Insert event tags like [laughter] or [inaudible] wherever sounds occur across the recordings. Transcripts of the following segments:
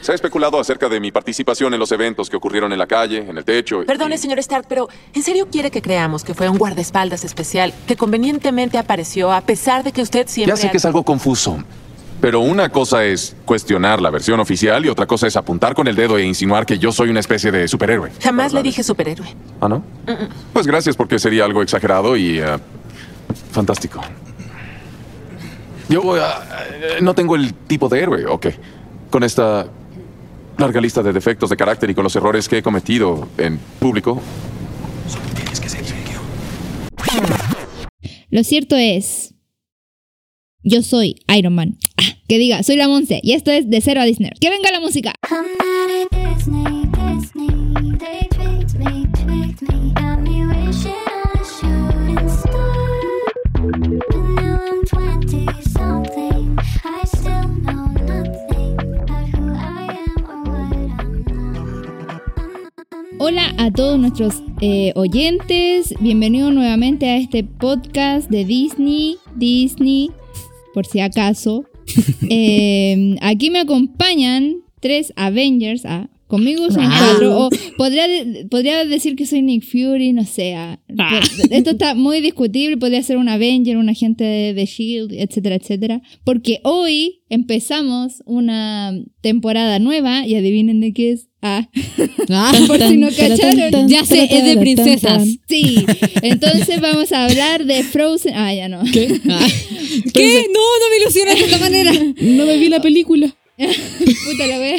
Se ha especulado acerca de mi participación en los eventos que ocurrieron en la calle, en el techo. y- Perdone, señor Stark, pero ¿en serio quiere que creamos que fue un guardaespaldas especial que convenientemente apareció a pesar de que usted siempre... Ya sé ha- que es algo confuso. Pero una cosa es cuestionar la versión oficial y otra cosa es apuntar con el dedo e insinuar que yo soy una especie de superhéroe. Jamás le dije superhéroe. ¿Ah, no? Pues gracias porque sería algo exagerado y... eh, fantástico. Yo eh, eh, no tengo el tipo de héroe, ¿o qué? Con esta larga lista de defectos de carácter y con los errores que he cometido en público. Lo cierto es. Yo soy Iron Man. Ah, que diga, soy la Monse. Y esto es De Cero a Disney. ¡Que venga la música! Hola a todos nuestros eh, oyentes. Bienvenidos nuevamente a este podcast de Disney. Disney, por si acaso. [laughs] Eh, aquí me acompañan tres Avengers. ah, conmigo son cuatro. O podría, podría decir que soy Nick Fury, no sé. ah, por- Esto está muy discutible. Podría ser un Avenger, un agente de, de Shield, etcétera, etcétera. Porque hoy empezamos una temporada nueva y adivinen de qué es. [laughs] Ah, por si no cacharon. Ya sé, es de princesas. Sí, entonces vamos a hablar de Frozen. Ah, ya no. ¿Qué? [laughs] No, no me ilusiones de esta manera. [laughs] No me vi la película. Puta la wea.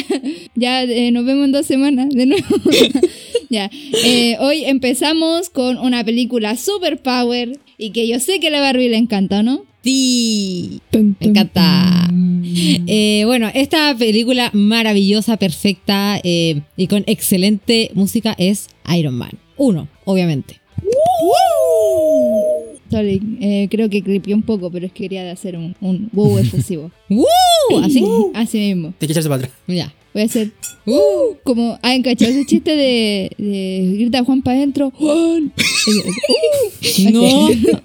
Ya eh, nos vemos en dos semanas de nuevo. ya. Eh, hoy empezamos con una película super power y que yo sé que a la Barbie le encanta, ¿no? Sí, me encanta. Eh, bueno, esta película maravillosa, perfecta eh, y con excelente música es Iron Man. Uno, obviamente. Sorry, eh, creo que clipió un poco, pero es que quería hacer un, un wow [laughs] efusivo. ¡Woo! Así. Así mismo. Que echarse para atrás. Ya. Voy a hacer uh, como ah, encachado ese chiste de, de grita Juan para adentro. Juan. Uh, [laughs] No.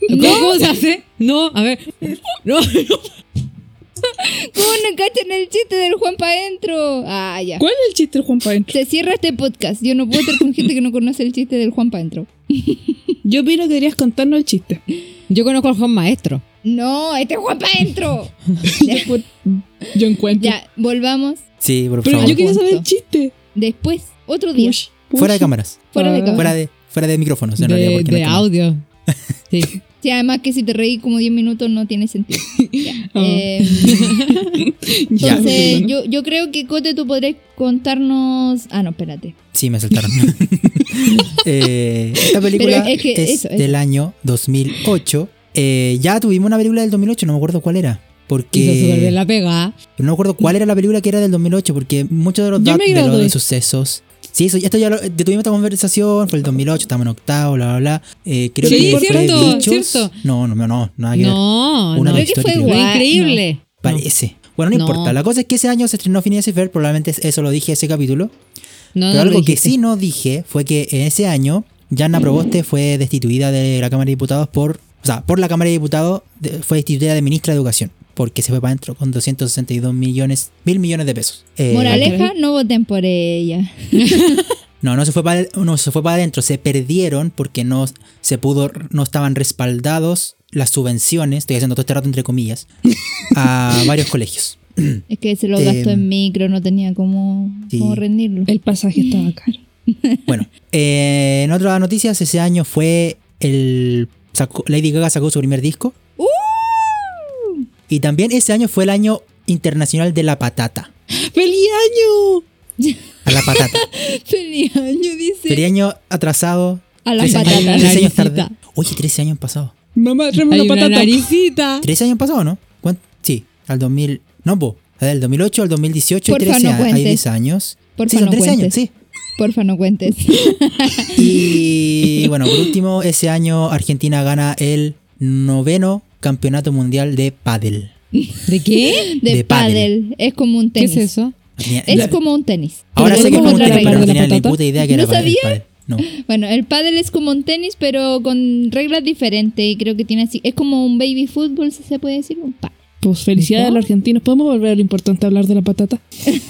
¿Cómo, cómo se hace? No, a ver. No, no. ¿Cómo no cachan el chiste del Juan para adentro? Ah, ya. ¿Cuál es el chiste del Juan para adentro? Se cierra este podcast. Yo no puedo estar con gente que no conoce el chiste del Juan para adentro. [laughs] Yo opino que deberías contarnos el chiste. Yo conozco al Juan Maestro. No, este es Juan para adentro. [laughs] Yo encuentro. ya, volvamos. Sí, por Pero favor. yo quería saber el chiste. Después, otro día. Push, push. Fuera de cámaras. Fuera de Ah. cámara. Fuera de, fuera de micrófonos, en realidad. De, porque no de audio. [laughs] Sí. Sí, además que si te reí como 10 minutos no tiene sentido. [laughs] Ya. Ah. [laughs] Eh, Ya. entonces, yo, yo creo que Cote, tú podrías contarnos. Ah, no, espérate. Sí, me saltaron. Eh, esta película es que es eso, es- del año 2008. Eh, ya tuvimos una película del 2008, no me acuerdo cuál era. Porque Hizo súper bien la pega. no me acuerdo cuál era la película que era del 2008, porque muchos de los me de, los de sucesos. Sí, eso, esto ya lo, ya tuvimos esta conversación, fue el 2008, estamos en octavo, bla, bla, bla. Eh, creo Sí, que fue cierto, Bichos. cierto. No, no, no, no, nada que ver. No, Una no. Creo que fue. Fue igual. increíble. Parece. Bueno, no, No. importa. La cosa es que ese año se estrenó Phineas y Ferb, probablemente eso lo dije ese capítulo. No, Pero no algo que sí no dije fue que en ese año Yanna Proboste fue destituida de la Cámara de Diputados por. O sea, por la Cámara de Diputados fue destituida de ministra de Educación. Porque se fue para adentro con 262 millones, mil millones de pesos. Eh, Moraleja, no voten por ella. [laughs] No, no se fue para no se fue para adentro, se perdieron porque no se pudo, no estaban respaldados las subvenciones, estoy haciendo todo este rato entre comillas, a [laughs] varios colegios. Es que se lo gastó Eh, en micro, no tenía cómo, sí. cómo rendirlo. El pasaje estaba [laughs] caro. Bueno, eh, en otras noticias, ese año fue el. sacó- Lady Gaga sacó su primer disco. Y también ese año fue el año internacional de la patata. ¡Feliz año! A la patata. [laughs] Feliz año, dice. Feliz año atrasado. A la 13 años- patata. 13 años tarde. Oye, 13 años han pasado. Mamá, tráeme una una patata. naricita. 13 años han pasado, ¿no? ¿Cuánto? Sí, al 2000. No, po. Del 2008 al 2018 hay Porfa, 13 no años. Hay cuentes. 10 años. Porfa, sí, son no 13 años, cuentes. sí. Porfa, no cuentes. [laughs] Y bueno, por último, ese año Argentina gana el noveno campeonato mundial de pádel. [laughs] ¿De qué? De, De pádel. pádel. Es como un ¿Qué tenis. es eso? Es la- como un tenis. Ahora sé que es como un tenis, pero no ¿De la tenía ni puta idea que ¿No era pádel, sabía? pádel. No. [laughs] Bueno, el pádel es como un tenis, pero con reglas diferentes. Y creo que tiene así. Es como un baby fútbol, si se puede decir. Un pádel. Pues felicidades a los argentinos. ¿Podemos volver a lo importante a hablar de la patata? [laughs] El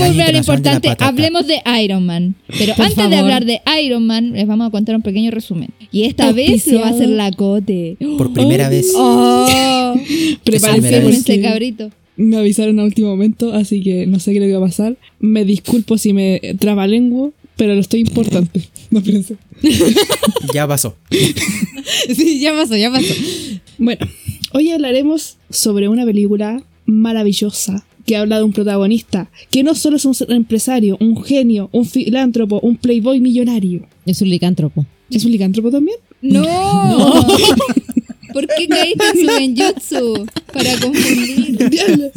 Vamos a de la importante, hablemos de Iron Man. Pero Por antes de hablar de Iron Man, les vamos a contar un pequeño resumen. Y esta vez lo va a hacer la Cote. Por primera vez. ¡Oh! Prepárense. Afírmense, porque cabrito. me avisaron a último momento, así que no sé qué le va a pasar. Me disculpo si me traba lengua, pero lo estoy importante. [laughs] No pienso. Ya pasó. [laughs] Sí, ya pasó, ya pasó. Bueno, hoy hablaremos sobre una película maravillosa que habla de un protagonista que no solo es un empresario, un genio, un filántropo, un playboy millonario. Es un licántropo. ¿Es un licántropo también? ¡No! [laughs] [laughs] ¿Por qué caíste en su genjutsu? Para confundir.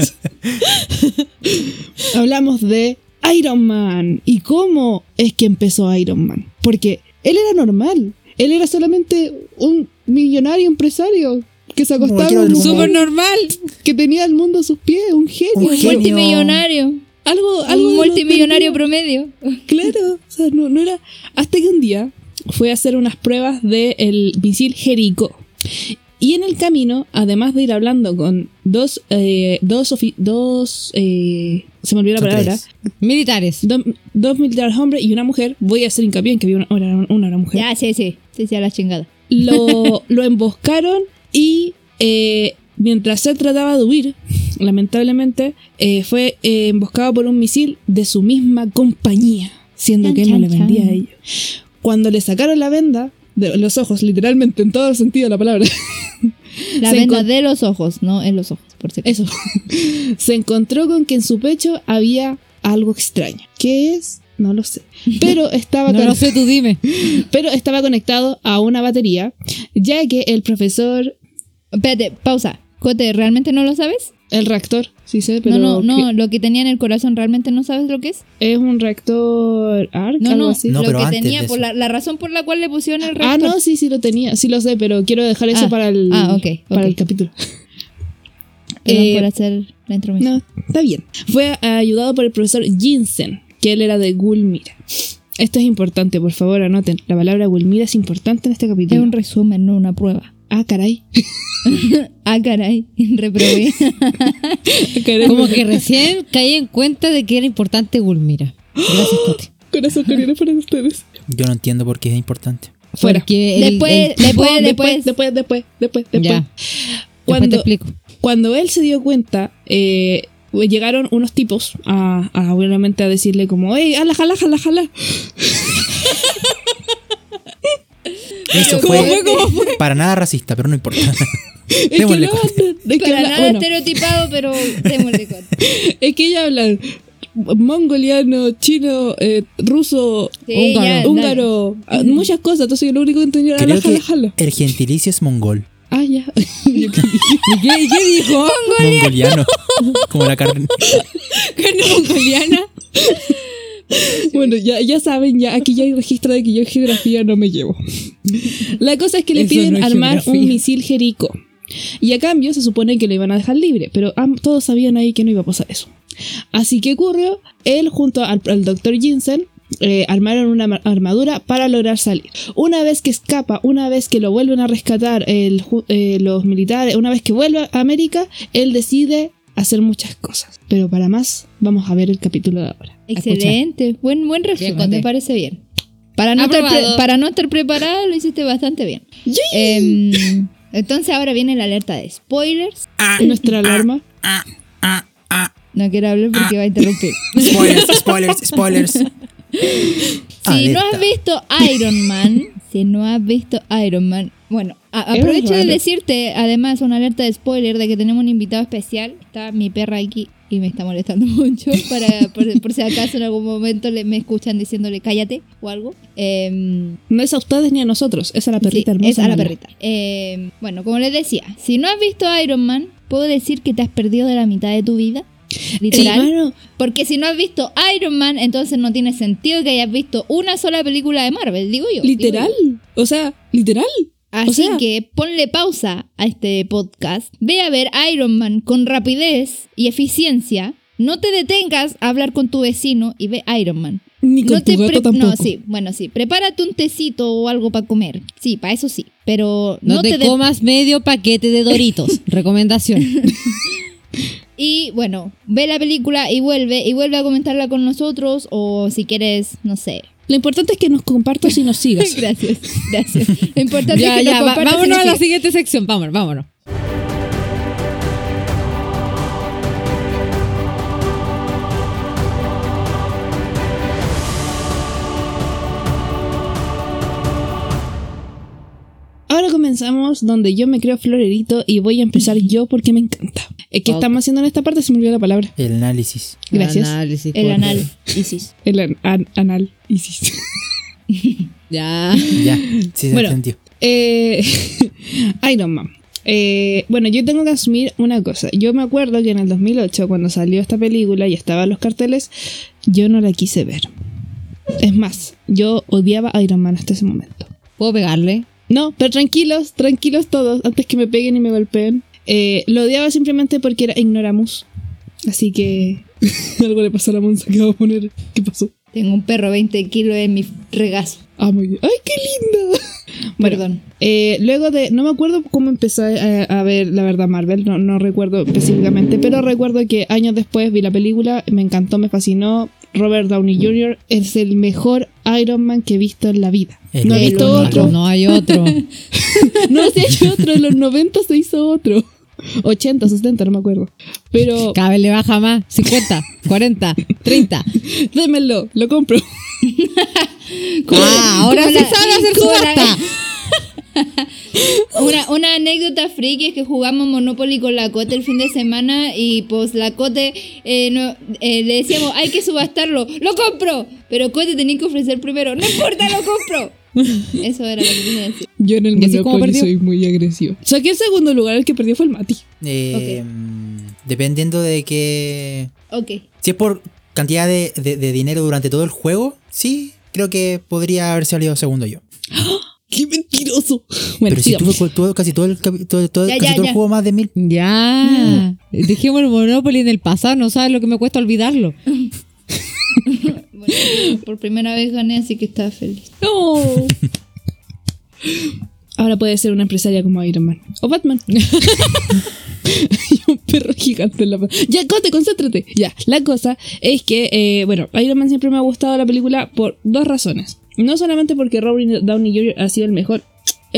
Hablamos de Iron Man y cómo es que empezó Iron Man. Porque él era normal. Él era solamente un millonario empresario que se acostaba un-. Súper normal. que tenía el mundo a sus pies, un genio. Un multimillonario. Algo, algo Un de lo- multimillonario promedio. Claro, o sea, no, no era. Hasta que un día fue a hacer unas pruebas del misil Jericho. Y en el camino, además de ir hablando con dos, eh, dos, dos eh, se me olvidó la Son palabra, tres. Militares. dos, dos militares hombres y una mujer, voy a hacer hincapié en que había una, una, una, una mujer, Ya, sí, sí. Sí, sí, a la chingada. lo, [laughs] lo emboscaron y eh, mientras él trataba de huir, lamentablemente, eh, fue eh, emboscado por un misil de su misma compañía, siendo Chan, que él no chan, le vendía chan. a ellos. Cuando le sacaron la venda de los ojos, literalmente en todo el sentido de la palabra, [laughs] La venda de los ojos, no en los ojos, por acaso. eso, [laughs] se encontró con que en su pecho había algo extraño. ¿Qué es? No lo sé. [laughs] Pero estaba No lo sé, tú dime. pero estaba conectado a una batería, ya que el profesor, Espérate, pausa. Cote, ¿realmente no lo sabes? el reactor, sí sé, pero no, no, no. Lo que tenía en el corazón, ¿realmente no sabes lo que es? es un reactor ARC, No, algo no. así. No, lo pero que antes tenía, por la, la razón por la cual le pusieron el Ah, reactor. no, sí, sí lo tenía, sí lo sé, pero quiero dejar eso Ah, para el ah, ok, para el capítulo. Perdón Eh, por hacer la intromisión. No, está bien. Fue eh, ayudado por el profesor Jinsen, que él era de Gulmira. Esto es importante, por favor, anoten. La palabra Gulmira es importante en este Es capítulo. un resumen, no una prueba. Ah, caray. [laughs] Ah, caray, [laughs] reprobé. Como que recién caí en cuenta de que era importante Gulmira. Gracias, Cote. [gasps] Corazón coreano para ustedes. Yo no entiendo por qué es importante. Fuera. Después- después- después, después, después, después, después. Ya. Después te Cuando, explico. cuando él se dio cuenta, eh, llegaron unos tipos a, a, obviamente a decirle como, ¡Ey, jala, jala, jala, jala! Eso ¿Cómo fue, fue? ¿Cómo fue? para nada racista, pero no importa. Es [laughs] que, Démosle de- es que Para habla- nada bueno, estereotipado, pero démosle cuenta. [laughs] es que ellos hablan mongoliano, chino, eh, ruso, Sí, Húngaro. ya, húngaro, ah, muchas cosas. Entonces yo lo único que entendí era Creo jala, jala, el gentilicio es mongol. Ah, ya. [laughs] ¿Y qué, qué dijo? Mongoliano. Como la carne. ¿Carne mongoliana? [laughs] bueno, ya, ya saben, ya aquí ya hay registro de que yo en geografía no me llevo. La cosa es que le Eso piden no armar un misil Jerico. Y a cambio se supone que lo iban a dejar libre, pero todos sabían ahí que no iba a pasar eso. Así que ocurrió, él junto al, al doctor Jinsen eh, armaron una ma- armadura para lograr salir. Una vez que escapa, una vez que lo vuelven a rescatar el eh, los militares, una vez que vuelve a América, él decide hacer muchas cosas. Pero para más, vamos a ver el capítulo de ahora. Excelente, buen, buen resumen, Cote. me parece bien. Para no, estar para no estar preparado, lo hiciste bastante bien. Em, entonces ahora viene la alerta de spoilers. Nuestra alarma. No quiero hablar porque va a interrumpir. [laughs] Spoilers, spoilers, spoilers. Si no has visto Iron Man, si no has visto Iron Man, bueno, aprovecho de decirte, además, una alerta de spoiler de que tenemos un invitado especial. Está mi perra aquí y me está molestando [laughs] mucho. Para, por, por si acaso en algún momento le, me escuchan diciéndole cállate o algo. Em, No es a ustedes ni a nosotros, es a la perrita Sí, hermosa. Es a la perrita. Eh, bueno, como les decía, si no has visto Iron Man, puedo decir que te has perdido de la mitad de tu vida. Literal. Porque si no has visto Iron Man, entonces no tiene sentido que hayas visto una sola película de Marvel, digo yo. digo literal. yo. O sea, literal. Así O sea- que ponle pausa a este podcast, ve a ver Iron Man con rapidez y eficiencia. No te detengas a hablar con tu vecino y ve Iron Man. Ni con No te tu gato pre- tampoco. No, sí, bueno, sí. Prepárate un tecito o algo para comer. Sí, para eso sí. Pero No, no, te, comas medio paquete de Doritos. [laughs] Recomendación. [laughs] Y bueno, ve la película y vuelve y vuelve a comentarla con nosotros o si quieres, no sé. Lo importante es que nos compartas y nos sigas. [laughs] Gracias, gracias. Lo [laughs] importante ya, es que ya, va- y vámonos nos a la siguiente sección. Vámonos, vámonos. Ahora comenzamos donde yo me creo florerito y voy a empezar yo porque me encanta. Es que Ok. estamos haciendo en esta parte, se me olvidó la palabra. El análisis. Gracias. Análisis, El por- anal. Isis. El an- an- anal. Isis. [laughs] Ya. Ya, sí se Bueno. entendió. Eh, [laughs] Iron Man. Eh, bueno, yo tengo que asumir una cosa. Yo me acuerdo que en el 2008, cuando salió esta película y estaban los carteles, yo no la quise ver. Es más, yo odiaba a Iron Man hasta ese momento. ¿Puedo pegarle? No, pero tranquilos, tranquilos todos, antes que me peguen y me golpeen. Eh, lo odiaba simplemente porque era Ignoramus. Así que [laughs] algo le pasó a la Monza que va a poner. ¿Qué pasó? Tengo un perro 20 kilos en mi regazo. Ah, muy bien. ¡Ay, qué linda! [laughs] Bueno, Perdón. eh, luego de. No me acuerdo cómo empecé a, a ver la verdad Marvel, no, no recuerdo específicamente, pero recuerdo que años después vi la película, me encantó, me fascinó. Robert Downey Jr. es el mejor Iron Man que he visto en la vida. El no he visto otro. No hay otro. [laughs] No, sí hay otro. En los 90 se hizo otro. 80, 60, no me acuerdo. Pero Cada vez le baja más. 50, 40, 30. démelo, lo compro. [laughs] Ah, ahora la- sabe hacer subasta. [laughs] Una, una anécdota friki es que jugamos Monopoly con la Cote el fin de semana y pues la Cote eh, no- eh, le decíamos hay que subastarlo, lo compro, pero Cote tenía que ofrecer primero, no importa, lo compro. [laughs] Eso era lo que tenía que decir. Yo en el ¿Y así cómo Monopoly perdió? soy muy agresivo. Saqué el segundo lugar, el que perdió fue el Mati. Eh, Dependiendo de que. Ok. Si es por cantidad de, de- de dinero durante todo el juego, sí, creo que podría haber salido segundo yo. [gasps] ¡Qué Bueno, Pero si todo- casi todo el, todo, todo- Ya, casi ya, todo el juego más de mil. Ya. Dejemos el Monopoly en el pasado. No sabes lo que me cuesta olvidarlo. [laughs] Bueno, por primera vez gané, así que estaba feliz. ¡No! [laughs] Ahora puede ser una empresaria como Iron Man. O Batman. [laughs] Hay un perro gigante en la pa- Ya, Cote, concéntrate. Ya, la cosa es que, eh, bueno, Iron Man siempre me ha gustado la película por dos razones. No solamente porque Robert Downey Jr. ha sido el mejor,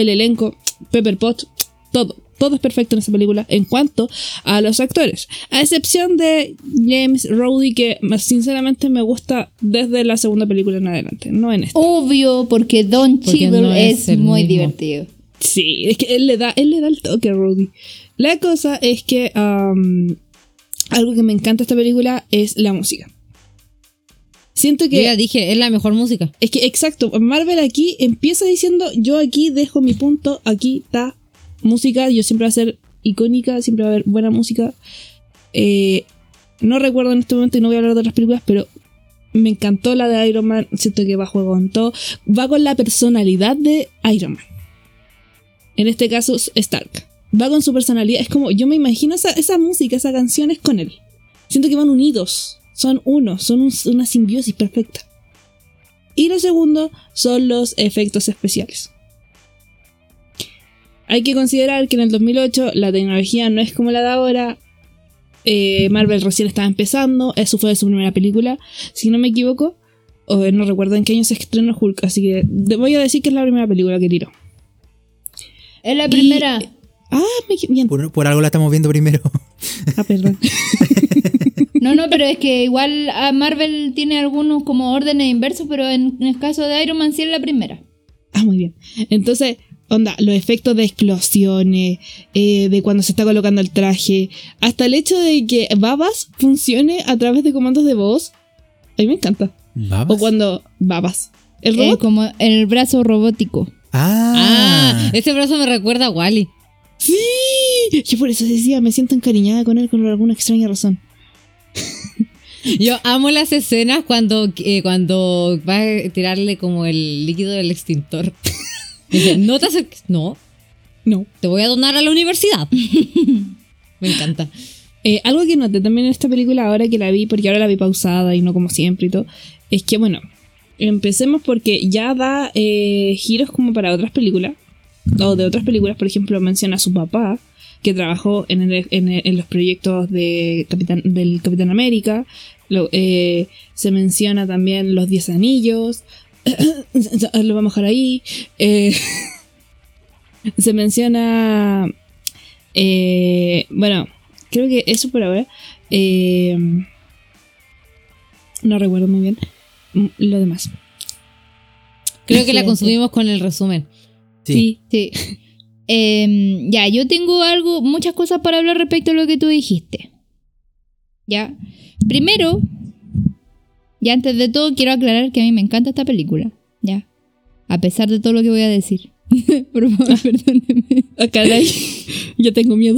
el elenco, Pepper Pot, todo. Todo es perfecto en esa película en cuanto a los actores. A excepción de James Rhodey, que más sinceramente me gusta desde la segunda película en adelante, no en esta. Obvio, porque Don Porque Cheadle no es muy mismo. divertido. Sí, es que él le da, él le da el toque a Rudy. La cosa es que am, algo que me encanta de esta película es la música. Siento Yo que ya dije, es la mejor música. es que exacto, Marvel aquí empieza diciendo yo aquí dejo mi punto, aquí está música, yo siempre va a ser icónica, siempre va a haber buena música. Eh, no recuerdo en este momento y no voy a hablar de otras películas, pero me encantó la de Iron Man, siento que va a juego con todo, va con la personalidad de Iron Man. En este caso Stark. Va con su personalidad, es como yo me imagino esa, esa música, esa canción es con él. Siento que van unidos, son uno, son un- una simbiosis perfecta. Y lo segundo son los efectos especiales. Hay que considerar que en el 2008 la tecnología no es como la de ahora. Eh, Marvel recién estaba empezando. Eso fue su primera película, si no me equivoco. O no recuerdo en qué año se estrenó Hulk. Así que voy a decir que es la primera película que tiró. Es la primera. Ah, me bien. Por, por algo la estamos viendo primero. Ah, perdón. [laughs] No, no, pero es que igual a Marvel tiene algunos como órdenes inversos, pero en, en el caso de Iron Man sí es la primera. Ah, muy bien. Entonces, onda, los efectos de explosiones, eh, de cuando se está colocando el traje, hasta el hecho de que Babas funcione a través de comandos de voz, a mí me encanta. ¿Babas? O cuando Babas. El Eh, robot. como el brazo robótico. Ah, Ah, este brazo me recuerda a Wally. Sí. Yo por eso decía, me siento encariñada con él por alguna extraña razón. Yo amo las escenas cuando, eh, cuando va a tirarle como el líquido del extintor. [laughs] Dice, no te acerques. No, No. te voy a donar a la universidad. [laughs] Me encanta. Eh, algo que noté también en esta película ahora que la vi, porque ahora la vi pausada y no como siempre y todo, es que bueno, empecemos porque ya da eh, giros como para otras películas, o de otras películas, por ejemplo, menciona a su papá, que trabajó en, el- en el- en los proyectos de Capitán, del Capitán América, Lo- eh, se menciona también los Diez Anillos, [coughs] lo vamos a dejar ahí, eh, [laughs] se menciona, eh, bueno, creo que eso por ahora, eh, no recuerdo muy bien lo demás. Creo que la consumimos con el resumen. Sí. Sí. [laughs] Em, ya, yo tengo algo, muchas cosas para hablar respecto a lo que tú dijiste. Ya. Primero, y antes de todo, quiero aclarar que a mí me encanta esta película. Ya. A pesar de todo lo que voy a decir. [laughs] Por favor, perdónenme. Ah, caray, ya tengo miedo.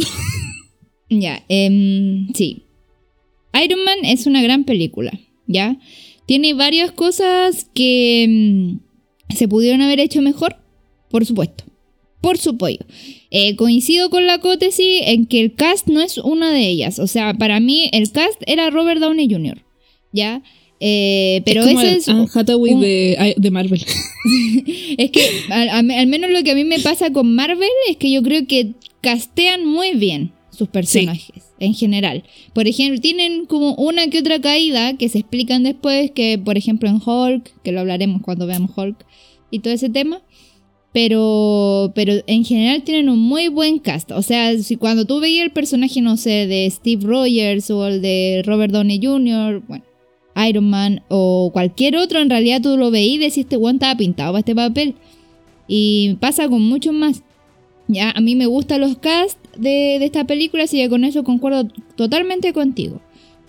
Ya, em, sí. Iron Man es una gran película, ¿ya? Tiene varias cosas que em, se pudieron haber hecho mejor, por supuesto. Por supuesto. Eh, coincido con la Cote, sí, en que el cast no es una de ellas. O sea, para mí el cast era Robert Downey Jr., ¿ya? Eh, pero es como ese el es... Anne Hathaway un- de, de Marvel. [laughs] Es que al, al- al menos lo que a mí me pasa con Marvel es que yo creo que castean muy bien sus personajes en general. Por ejemplo, tienen como una que otra caída que se explican después, que por ejemplo en Hulk, que lo hablaremos cuando veamos Hulk y todo ese tema. Pero, pero en general tienen un muy buen cast. O sea, si cuando tú veías el personaje, no sé, de Steve Rogers o el de Robert Downey Jr., bueno, Iron Man o cualquier otro, en realidad tú lo veías y este weón estaba pintado para este papel. Y pasa con muchos más. Ya, a mí me gustan los casts de, de esta película, así que con eso concuerdo totalmente contigo.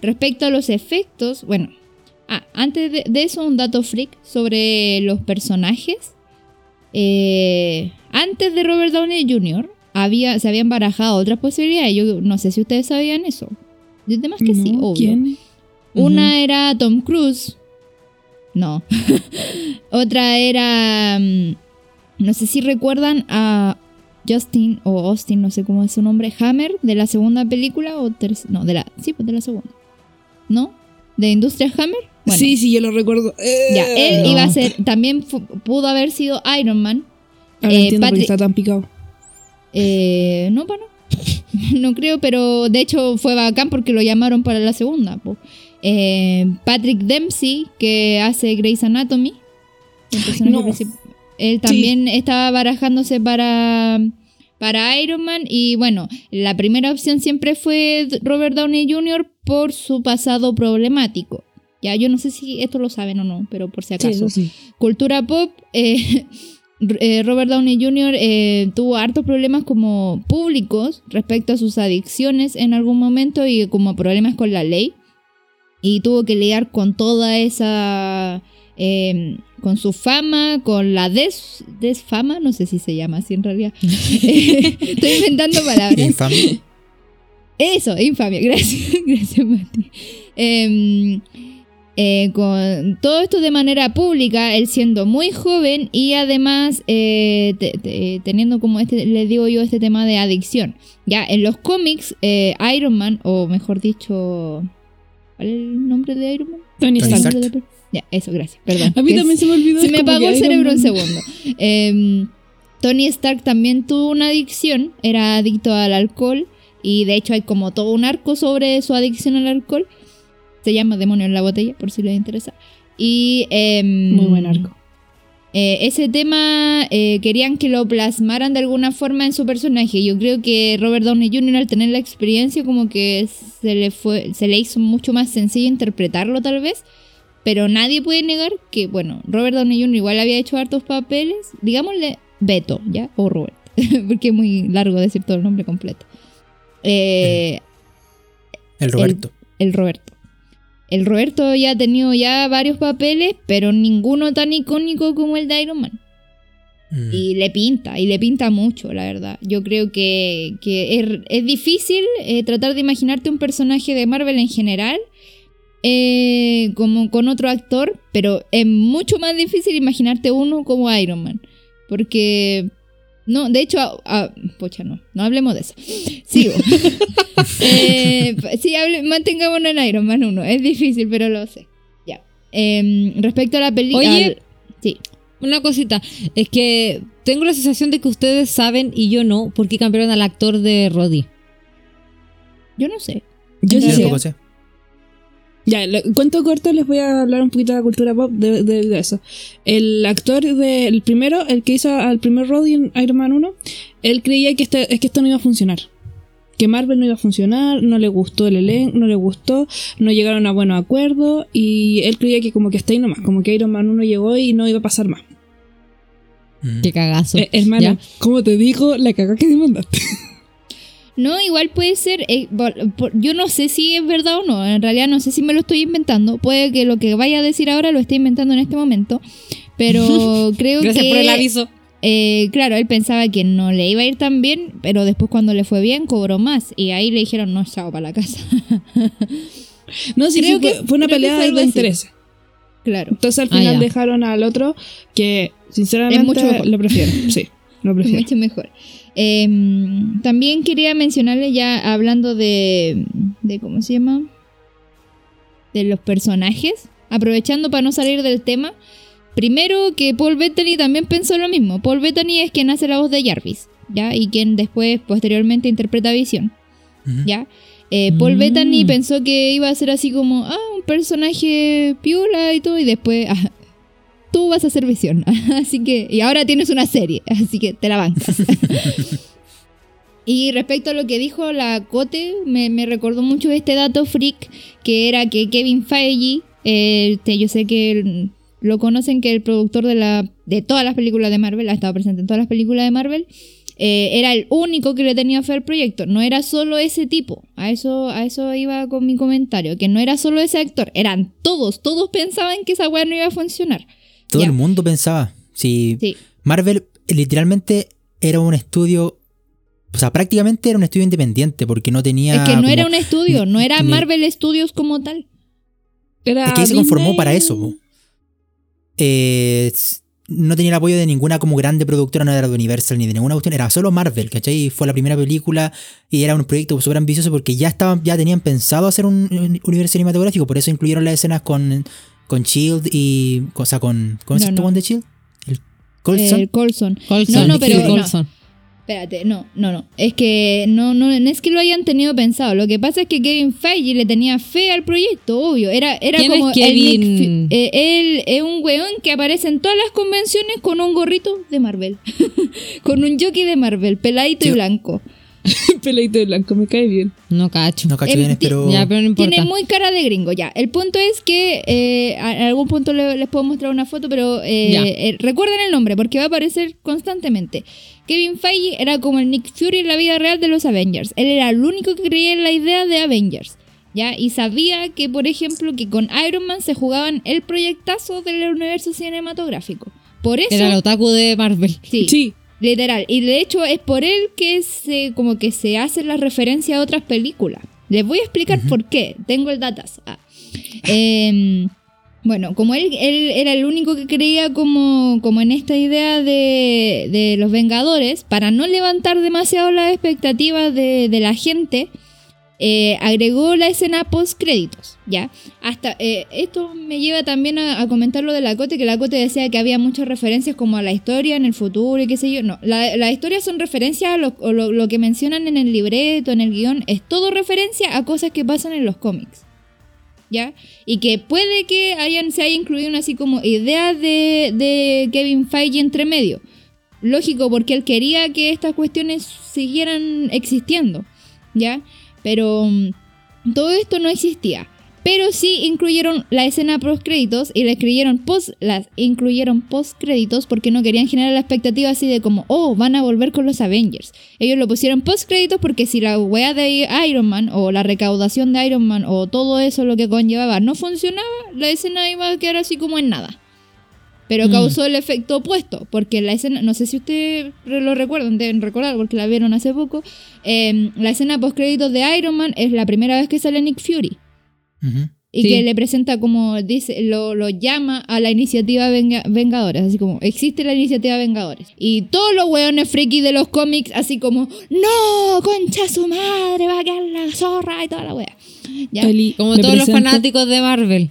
Respecto a los efectos, bueno, ah, antes de, de eso un dato freak sobre los personajes. Eh, antes de Robert Downey Jr. Había, se habían barajado otras posibilidades. Yo no sé si ustedes sabían eso. Yo demás que sí, obvio. ¿quién? Una era Tom Cruise. No. [laughs] Otra era. mm, No sé si recuerdan a Justin o Austin, no sé cómo es su nombre, Hammer, de la segunda película o tercera. No, de la. Sí, pues de la segunda. ¿No? ¿De Industria Hammer? Bueno, Sí, sí, yo lo recuerdo. Eh, Ya, él No. iba a ser. También pudo haber sido Iron Man. Ahora eh, entiendo por qué está tan picado. Eh, no, bueno. [laughs] no creo, pero de hecho fue bacán porque lo llamaron para la segunda. po. Eh, Patrick Dempsey, que hace Grey's Anatomy. el No. Él también estaba barajándose para, para Iron Man. Y bueno, la primera opción siempre fue Robert Downey Jr. por su pasado problemático. Ya, yo no sé si esto lo saben o no, pero por si Sí, acaso. eso sí. Cultura pop, eh, [laughs] eh, Robert Downey Jr. eh, tuvo hartos problemas como públicos respecto a sus adicciones en algún momento y como problemas con la ley. Y tuvo que lidiar con toda esa... eh, con su fama, con la des, desfama, no sé si se llama así en realidad. [laughs] [laughs] Estoy inventando palabras. Infame. Eso, infamia. Gracias, gracias, Mati. Em, eh, con todo esto de manera pública, él siendo muy joven y además eh, te- te- teniendo como este, les digo yo, este tema de adicción. Ya, en los cómics, eh, Iron Man, o mejor dicho, ¿cuál es el nombre de Iron Man? Tony Stark. Ya, eso, gracias, perdón. [laughs] A mí también es- se me olvidó. se me apagó el cerebro un Man- segundo. Em, Tony Stark también tuvo una adicción, era adicto al alcohol y de hecho hay como todo un arco sobre su adicción al alcohol. Se llama Demonio en la botella, por si les interesa. Y em, Muy buen arco. eh, ese tema eh, querían que lo plasmaran de alguna forma en su personaje. Yo creo que Robert Downey Jr. al tener la experiencia como que se le fue, se le hizo mucho más sencillo interpretarlo tal vez. Pero nadie puede negar que, bueno, Robert Downey Jr. igual había hecho hartos papeles. Digámosle Beto, ¿ya? O Robert. [laughs] Porque es muy largo decir todo el nombre completo. Eh, El Roberto. el Roberto. El Roberto ya ha tenido ya varios papeles, pero ninguno tan icónico como el de Iron Man. Mm. Y le pinta, y le pinta mucho, la verdad. Yo creo que, que es, es difícil eh, tratar de imaginarte un personaje de Marvel en general eh, como con otro actor, pero es mucho más difícil imaginarte uno como Iron Man. Porque No, de hecho, a- a- pocha, no, no hablemos de eso. Sigo. [laughs] eh, sí, hable- mantengámonos en Iron Man 1. Es difícil, pero lo sé. Ya. Em, respecto a la película. Oye. Sí. Una cosita, es que tengo la sensación de que ustedes saben y yo no, por qué cambiaron al actor de Roddy. Yo no sé. Yo Yo sí sé. Ya, lo- cuento corto, les voy a hablar un poquito de la cultura pop de, de- de eso. El actor del primero, el que hizo al primer Roddy en Iron Man 1, él creía que, este, es que esto no iba a funcionar. Que Marvel no iba a funcionar, no le gustó el elenco, no le gustó, no llegaron a buenos acuerdos y él creía que como que está ahí nomás, como que Iron Man 1 llegó y no iba a pasar más. Mm. Qué cagazo. Eh, hermana, Ya. como te digo, la cagada que te mandaste. [laughs] No, igual puede ser. eh, yo no sé si es verdad o no. En realidad no sé si me lo estoy inventando. Puede que lo que vaya a decir ahora lo esté inventando en este momento. Pero [laughs] creo Gracias que. por el aviso. eh, claro, él pensaba que no le iba a ir tan bien. Pero después, cuando le fue bien, cobró más. Y ahí le dijeron, no, chao para la casa. [laughs] No, sí, Creo sí, que- fue, fue una creo que pelea fue de algo así. intereses. claro. Entonces al Ah, final dejaron al otro que sinceramente Es mucho mejor. lo prefiero. Sí, [laughs] lo prefiero. Mucho mejor. Eh, también quería mencionarle ya hablando de, de ¿cómo se llama? De los personajes. Aprovechando para no salir del tema. Primero que Paul Bettany también pensó lo mismo. Paul Bettany es quien hace la voz de Jarvis, ¿ya? Y quien después, posteriormente, interpreta a Visión. ¿ya? Eh, Paul Mm. Bettany pensó que iba a ser así como, ah, un personaje piola y todo, y después, [laughs] ah, tú vas a ser Visión. [laughs] así que, y ahora tienes una serie, [laughs] así que te la bancas. [laughs] y respecto a lo que dijo la Cote, me, me recordó mucho este dato freak, que era que Kevin Feige, eh, yo sé que lo conocen, que el productor de, la, de todas las películas de Marvel, ha estado presente en todas las películas de Marvel, eh, era el único que le tenía fe al proyecto. No era solo ese tipo. A eso, a eso iba con mi comentario. Que no era solo ese actor. Eran todos. Todos pensaban que esa weá no iba a funcionar. Todo el mundo pensaba. Si Sí. Marvel literalmente era un estudio. O sea, prácticamente era un estudio independiente porque no tenía. es que no era un estudio. No era ni- Marvel Studios como tal. Era Es que se conformó para eso. Eh, no tenía el apoyo de ninguna como grande productora, no era de Universal ni de ninguna cuestión, era solo Marvel, ¿cachai? Y fue la primera película y era un proyecto súper ambicioso porque ya estaban, ya tenían pensado hacer un, un universo cinematográfico, por eso incluyeron las escenas con, con Shield y. O sea, con. ¿Cómo No, de Shield? El Coulson. El Colson. Colson, No, no, pero no. Colson. Espérate, no, no, no. Es que no, no, no es que lo hayan tenido pensado. Lo que pasa es que Kevin Feige le tenía fe al proyecto, obvio. Era, era ¿Quién como es el Kevin? Nick Fu- eh, él es un weón que aparece en todas las convenciones con un gorrito de Marvel. [laughs] con un jockey de Marvel, peladito y blanco. Peladito de blanco, me cae bien. No cacho. no cacho bien, pero. Ya, pero no importa. Tiene muy cara de gringo, ya. El punto es que eh, a- en algún punto le- les puedo mostrar una foto, pero eh, eh, recuerden el nombre porque va a aparecer constantemente. Kevin Feige era como el Nick Fury en la vida real de los Avengers. Él era el único que creía en la idea de Avengers. ¿Ya? Y sabía que, por ejemplo, que con Iron Man se jugaban el proyectazo del universo cinematográfico. Por eso. Era el otaku de Marvel. sí, Sí, Literal. Y de hecho es por él que se como que se hace la referencia a otras películas. Les voy a explicar por qué. Tengo el datas. Ah. Em, bueno, como él, él era el único que creía como, como en esta idea de, de los Vengadores, para no levantar demasiado las expectativas de, de la gente, eh, agregó la escena post créditos, ¿ya? Hasta eh, esto me lleva también a, a comentar lo de la Cote, que la Cote decía que había muchas referencias como a la historia en el futuro y qué sé yo. No, la- las historias son referencias a lo que mencionan en el libreto, en el guion, es todo referencia a cosas que pasan en los cómics. ¿Ya? Y que puede que hayan, se haya incluido una así como idea de, de Kevin Feige entre medio. Lógico, porque él quería que estas cuestiones siguieran existiendo. ¿Ya? Pero mm, todo esto no existía. Pero sí incluyeron la escena post créditos y la escribieron post, las incluyeron post créditos porque no querían generar la expectativa así de como, oh, van a volver con los Avengers. Ellos lo pusieron post créditos porque si la wea de Iron Man o la recaudación de Iron Man o todo eso lo que conllevaba no funcionaba, la escena iba a quedar así como en nada. Pero Mm. causó el efecto opuesto, porque la escena, no sé si ustedes lo recuerdan, deben recordar porque la vieron hace poco, eh, la escena post créditos de Iron Man es la primera vez que sale Nick Fury. Ujú. Y Sí. que le presenta como, dice, lo, lo llama a la iniciativa Venga- Vengadores, así como, existe la iniciativa Vengadores. Y todos los weones friki de los cómics, así como, no, concha su madre, va a quedar la zorra y toda la wea. Ya. Eli Como me todos los presenta- fanáticos de Marvel.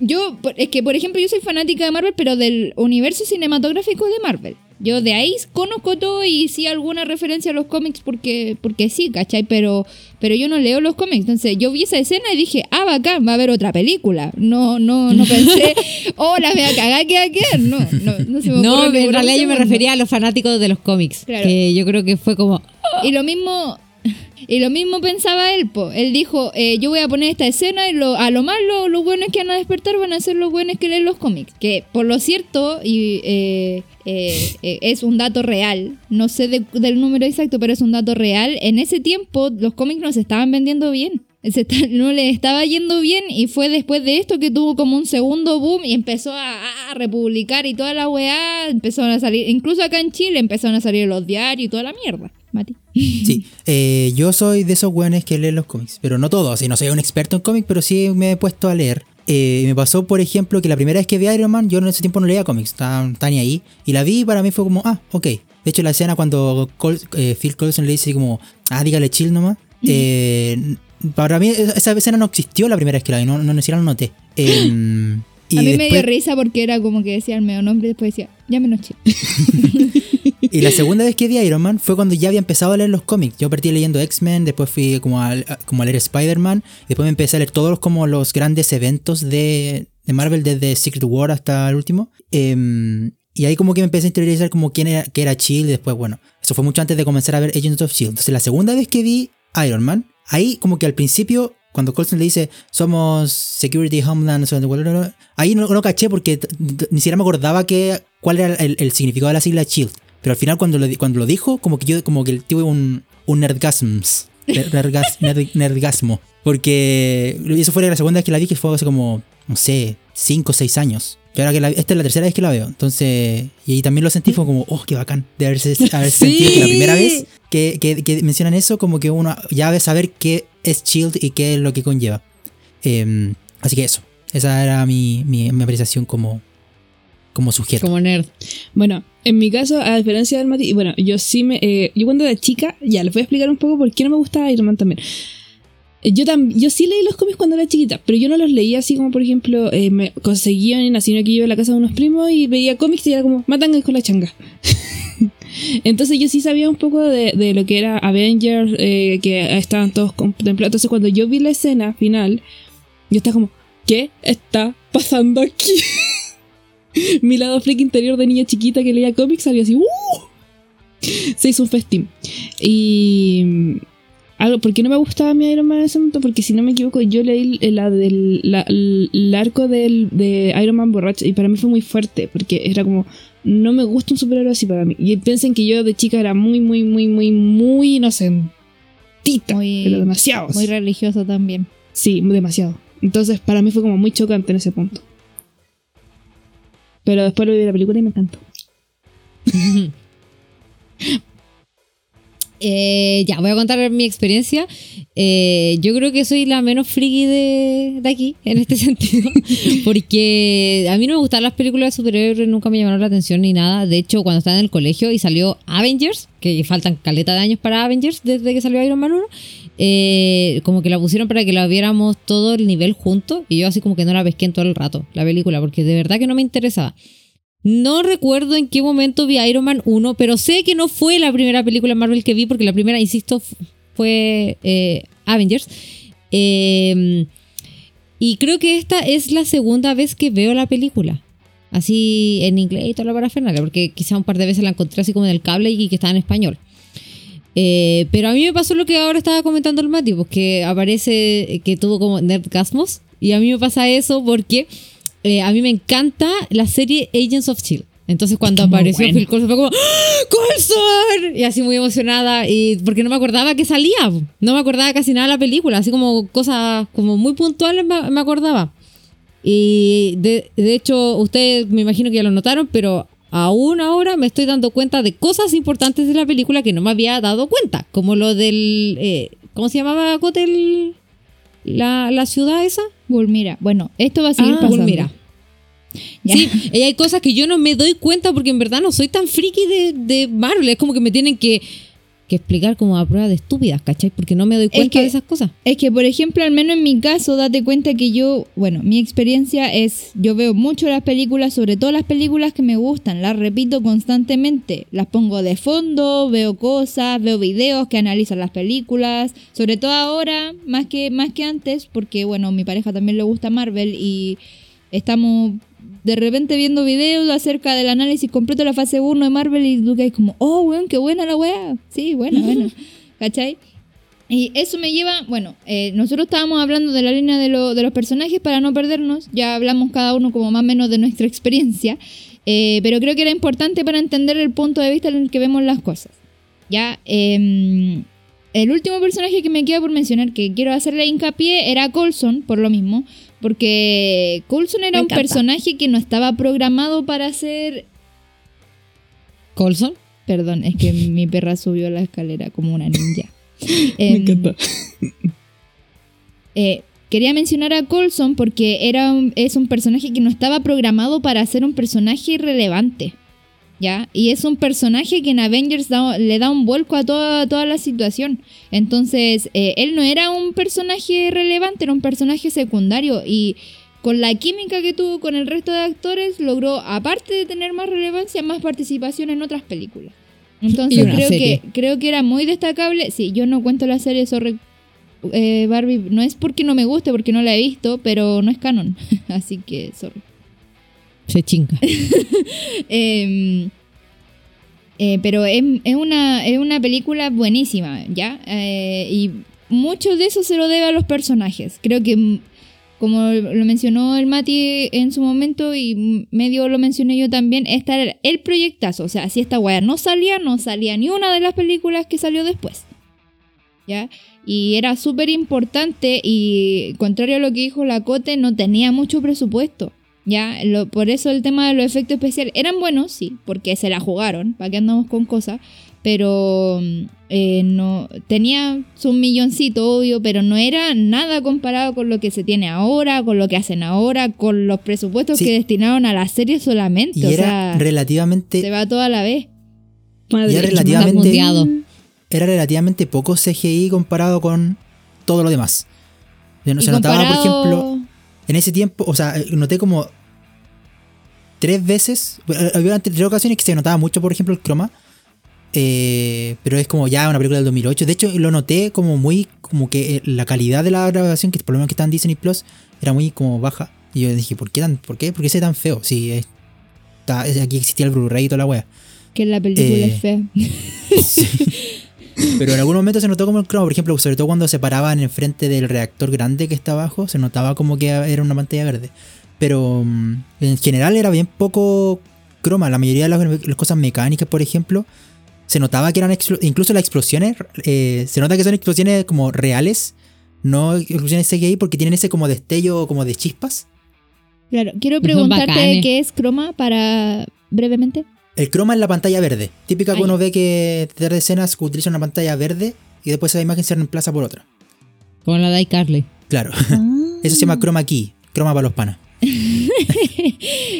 Yo, es que, por ejemplo, yo soy fanática de Marvel, pero del universo cinematográfico de Marvel. Yo de ahí conozco todo y sí alguna referencia a los cómics porque, porque sí, ¿cachai? Pero, pero yo no leo los cómics. Entonces yo vi esa escena y dije, ah, bacán, va a haber otra película. No, no, no [laughs] pensé, oh, la voy a cagar, ¿qué va a? No, no, no se me No, en realidad yo me refería a los fanáticos de los cómics. Claro. Que yo creo que fue como. Y lo mismo, y lo mismo pensaba él, po. Él dijo, eh, yo voy a poner esta escena y lo, a lo más lo- los buenos que van a despertar van a ser los buenos que leen los cómics. Que por lo cierto, y eh, eh, eh, es un dato real, no sé de- del número exacto, pero es un dato real. En ese tiempo los cómics no se estaban vendiendo bien. Se está- [laughs] no le estaba yendo bien y fue después de esto que tuvo como un segundo boom y empezó a, a republicar y toda la weá, empezaron a salir, incluso acá en Chile empezaron a salir los diarios y toda la mierda. Mati. Sí, [laughs] eh, yo soy de esos weones que leen los cómics, pero no todos, así no soy un experto en cómics, pero sí me he puesto a leer. Eh, me pasó, por ejemplo, que la primera vez que vi Iron Man, yo en ese tiempo no leía cómics, estaba ni ahí, y la vi y para mí fue como, ah, ok. De hecho, la escena cuando Col- eh, Phil Coulson le dice como, ah, dígale chill nomás, eh, para mí esa esa escena no existió la primera vez que la vi, no, no, ni siquiera la noté. [laughs] Eh, y a mí me dio después- risa porque era como que decía el medio nombre y después decía, llámenos chip. [laughs] Y la segunda vez que vi Iron Man fue cuando ya había empezado a leer los cómics. Yo partí leyendo X-Men, después fui como a, como a leer Spider-Man, después me empecé a leer todos los, como los grandes eventos de, de Marvel, desde Secret War hasta el último. Em, y ahí como que me empecé a interiorizar como quién era, qué era S.H.I.E.L.D. Después, bueno, eso fue mucho antes de comenzar a ver Agents of S.H.I.E.L.D. Entonces la segunda vez que vi Iron Man, ahí como que al principio... Cuando Colson le dice, somos Security Homeland, no sé dónde, bla, bla, bla", ahí no, no caché porque ni siquiera me acordaba que, cuál era el, el significado de la sigla SHIELD. Pero al final cuando lo, cuando lo dijo, como que yo, como que tuve un, un nerdgasms. Nerdgas- [laughs] nerd- nerdgasmo. Porque eso fue la segunda vez que la vi, que fue hace como, no sé, 5 o 6 años. Y ahora que la- esta es la tercera vez que la veo. Entonces, y ahí también lo sentí, fue como, oh, qué bacán. De haberse, [laughs] haberse Sí. sentido que la primera vez que, que- que mencionan eso, como que uno ya debe saber qué es Shield y qué es lo que conlleva. Em, así que eso. Esa era mi, mi, mi apreciación como, como sujeto. Como nerd. Bueno, en mi caso, a diferencia del Mati, bueno, yo sí me. eh, yo cuando era chica, ya les voy a explicar un poco por qué no me gustaba Iron Man también. Eh, Yo, tam- yo sí leí los cómics cuando era chiquita, pero yo no los leía así como, por ejemplo, eh, me conseguían en sino que iba a la casa de unos primos y veía cómics y era como, matan con la changa. [laughs] Entonces yo sí sabía un poco de, de lo que era Avengers, que estaban todos contemplados. Entonces cuando yo vi la escena final, yo estaba como, ¿qué está pasando aquí? [laughs] [laughs] Mi lado freak interior de niña chiquita que leía cómics salió así, ¡uh! Se hizo un festín. Y... mm, Algo, ¿Por qué no me gustaba mi Iron Man en ese momento? Porque si no me equivoco, yo leí la del, la- el arco del, de Iron Man borracho y para mí fue muy fuerte, porque era como, no me gusta un superhéroe así para mí. Y piensen que yo de chica era muy, muy, muy, muy, muy inocentita, Muy- pero demasiado. Muy religioso también. Sí, demasiado. Entonces, para mí fue como muy chocante en ese punto. Pero después lo vi la película y me encantó. [laughs] Eh, ya, voy a contar mi experiencia. Eh, yo creo que soy la menos friki de, de aquí, en este [laughs] sentido. Porque a mí no me gustan las películas de superhéroes, nunca me llamaron la atención ni nada. De hecho, cuando estaba en el colegio y salió Avengers, que faltan caleta de años para Avengers desde que salió Iron Man 1, eh, como que la pusieron para que la viéramos todo el nivel junto. Y yo así como que no la pesqué en todo el rato, la película, porque de verdad que no me interesaba. No recuerdo en qué momento vi Iron Man 1, pero sé que no fue la primera película Marvel que vi, porque la primera, insisto, fue eh, Avengers. Eh, y creo que esta es la segunda vez que veo la película. Así en inglés y toda la parafernalia, porque quizá un par de veces la encontré así como en el cable y que estaba en español. Eh, pero a mí me pasó lo que ahora estaba comentando el Mati, pues que aparece eh, que tuvo como Nerdgasmos. Y a mí me pasa eso porque eh, a mí me encanta la serie Agents of Shield. E Entonces cuando Es apareció buena. Phil Coulson fue como ¡Ah! ¡Coulson! Y así muy emocionada y porque no me acordaba que salía, no me acordaba casi nada de la película, así como cosas como muy puntuales me, me acordaba. Y de, de hecho ustedes me imagino que ya lo notaron, pero aún ahora me estoy dando cuenta de cosas importantes de la película que no me había dado cuenta, como lo del eh, ¿cómo se llamaba Cote el- la, la ciudad esa? Gulmira. Bueno, esto va a seguir Ah, pasando. Gulmira. Ya. Sí, y hay cosas que yo no me doy cuenta porque en verdad no soy tan friki de, de Marvel. Es como que me tienen que, que explicar como a prueba de estúpidas, ¿cachai? Porque no me doy cuenta que- de esas cosas. Es que, por ejemplo, al menos en mi caso, date cuenta que yo, bueno, mi experiencia es, yo veo mucho las películas, sobre todo las películas que me gustan, las repito constantemente, las pongo de fondo, veo cosas, veo videos que analizan las películas, sobre todo ahora, más que, más que antes, porque, bueno, mi pareja también le gusta Marvel y estamos de repente viendo videos acerca del análisis completo de la fase 1 de Marvel y tú como, oh, weón, qué buena la weá. Sí, buena, buena. ¿Cachai? Y eso me lleva, bueno, eh, nosotros estábamos hablando de la línea de, lo- de los personajes para no perdernos, ya hablamos cada uno como más o menos de nuestra [laughs] experiencia, eh, pero creo que era importante para entender el punto de vista en el que vemos las cosas. Ya, em, el último personaje que me queda por mencionar, que quiero hacerle hincapié, era Coulson, por lo mismo, porque Coulson era un personaje que no estaba programado para ser... Colson. Perdón, es que mi perra subió la escalera como una ninja. [laughs] Me Em, encanta. eh, quería mencionar a Coulson porque era un- es un personaje que no estaba programado para ser un personaje relevante. ¿Ya? Y es un personaje que en Avengers da- le da un vuelco a toda, toda la situación. Entonces, eh, él no era un personaje relevante, era un personaje secundario. Y con la química que tuvo con el resto de actores, logró, aparte de tener más relevancia, más participación en otras películas. Entonces, creo serie. que, creo que era muy destacable. Sí, yo no cuento la serie sobre eh, Barbie. No es porque no me guste, porque no la he visto, pero no es canon. [laughs] Así que, sorry. Se chinga. [laughs] Eh, eh, pero es, una, es una película buenísima, ¿ya? Eh, y mucho de eso se lo debe a los personajes. Creo que, mm, como lo mencionó el Mati en su momento y medio lo mencioné yo también, este era el proyectazo. O sea, si esta weá no salía, no salía ni una de las películas que salió después. ¿Ya? Y era súper importante y contrario a lo que dijo la Cote, no tenía mucho presupuesto. Ya, Lo- por eso el tema de los efectos especiales eran buenos, sí, porque se la jugaron, para que andamos con cosas, pero mm, eh, no tenía su milloncito, obvio, pero no era nada comparado con lo que se tiene ahora, con lo que hacen ahora, con los presupuestos Sí. que destinaron a la serie solamente. Y o era sea, relativamente se va toda la vez. Madre y era mía. relativamente era relativamente poco CGI comparado con todo lo demás. Se notaba, por ejemplo, en ese tiempo, o sea, noté como tres veces, eh, había tres ocasiones que se notaba mucho, por ejemplo, el croma, eh, pero es como ya una película del 2008. De hecho, lo noté como muy, como que eh, la calidad de la grabación, que por lo menos que está en Disney Plus, era muy como baja. Y yo dije, ¿por qué tan, por qué, por qué ese tan feo? Si está- aquí existía el Blu-ray y toda la wea. que la película Eh, es fea. [laughs] [laughs] Pero en algún momento se notó como el croma, por ejemplo, sobre todo cuando se paraban enfrente del reactor grande que está abajo, se notaba como que era una pantalla verde. Pero mm, en general era bien poco croma. La mayoría de las, las cosas mecánicas, por ejemplo, se notaba que eran incluso las explosiones, eh, se nota que son explosiones como reales, no explosiones CGI porque tienen ese como destello como de chispas. Claro, quiero preguntarte qué es croma para brevemente. El croma es la pantalla verde. Típica Ah, que uno ya. ve que detrás de escenas utiliza una pantalla verde y después esa imagen se reemplaza por otra. Con la de iCarly. Claro. [laughs] Eso se llama croma key, croma para los panas. [laughs]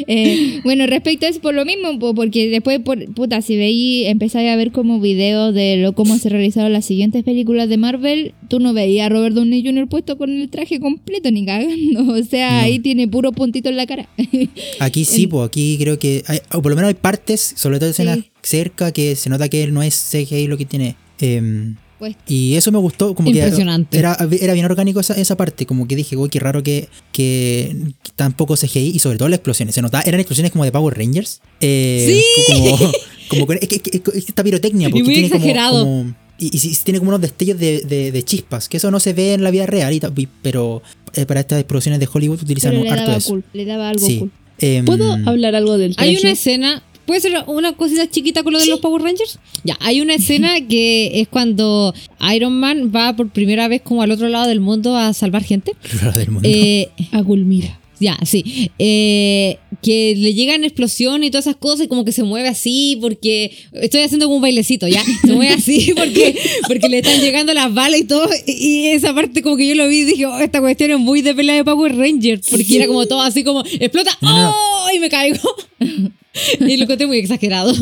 Eh, bueno, respecto a eso, por lo mismo, po, porque después, por, puta, si veí, empezáis a ver como videos de lo, cómo se realizaron las siguientes películas de Marvel, tú no veías a Robert Downey Jr. puesto con el traje completo, ni cagando. [laughs] O sea, No. ahí tiene puro puntito en la cara. [laughs] Aquí sí, pues aquí creo que hay, o por lo menos hay partes, sobre todo escenas Sí. cerca, que se nota que no es CGI lo que tiene. Em, Pues, y eso me gustó, como Impresionante. que era, era bien orgánico esa, esa parte, como que dije, uy, qué raro que, que tampoco CGI y sobre todo las explosiones. Se notaba, eran explosiones como de Power Rangers. Eh, Como, como es que- es que- es que esta pirotecnia, porque muy tiene como- exagerado. como- y, y sí- tiene como unos destellos de, de- de chispas, que eso no se ve en la vida real, y y- pero eh, para estas explosiones de Hollywood utilizan pero le harto daba de eso. cool, le daba algo Sí. cool. Em, ¿Puedo hablar algo del traje? Hay una escena. ¿Puede ser una cosita chiquita con lo de los Power Rangers? Ya, hay una escena que es cuando Iron Man va por primera vez como al otro lado del mundo a salvar gente. [laughs] del mundo. Eh, A Gulmira. Ya, sí. Eh, que le llegan explosiones y todas esas cosas y como que se mueve así porque estoy haciendo como un bailecito, ¿ya? Se mueve así [laughs] porque, porque le están llegando las balas y todo. Y esa parte como que yo lo vi y dije, oh, esta cuestión es muy de pelea de Power Rangers porque era como todo así como, explota, ¡oh! Y me caigo. [laughs] [laughs] y lo encontré muy exagerado.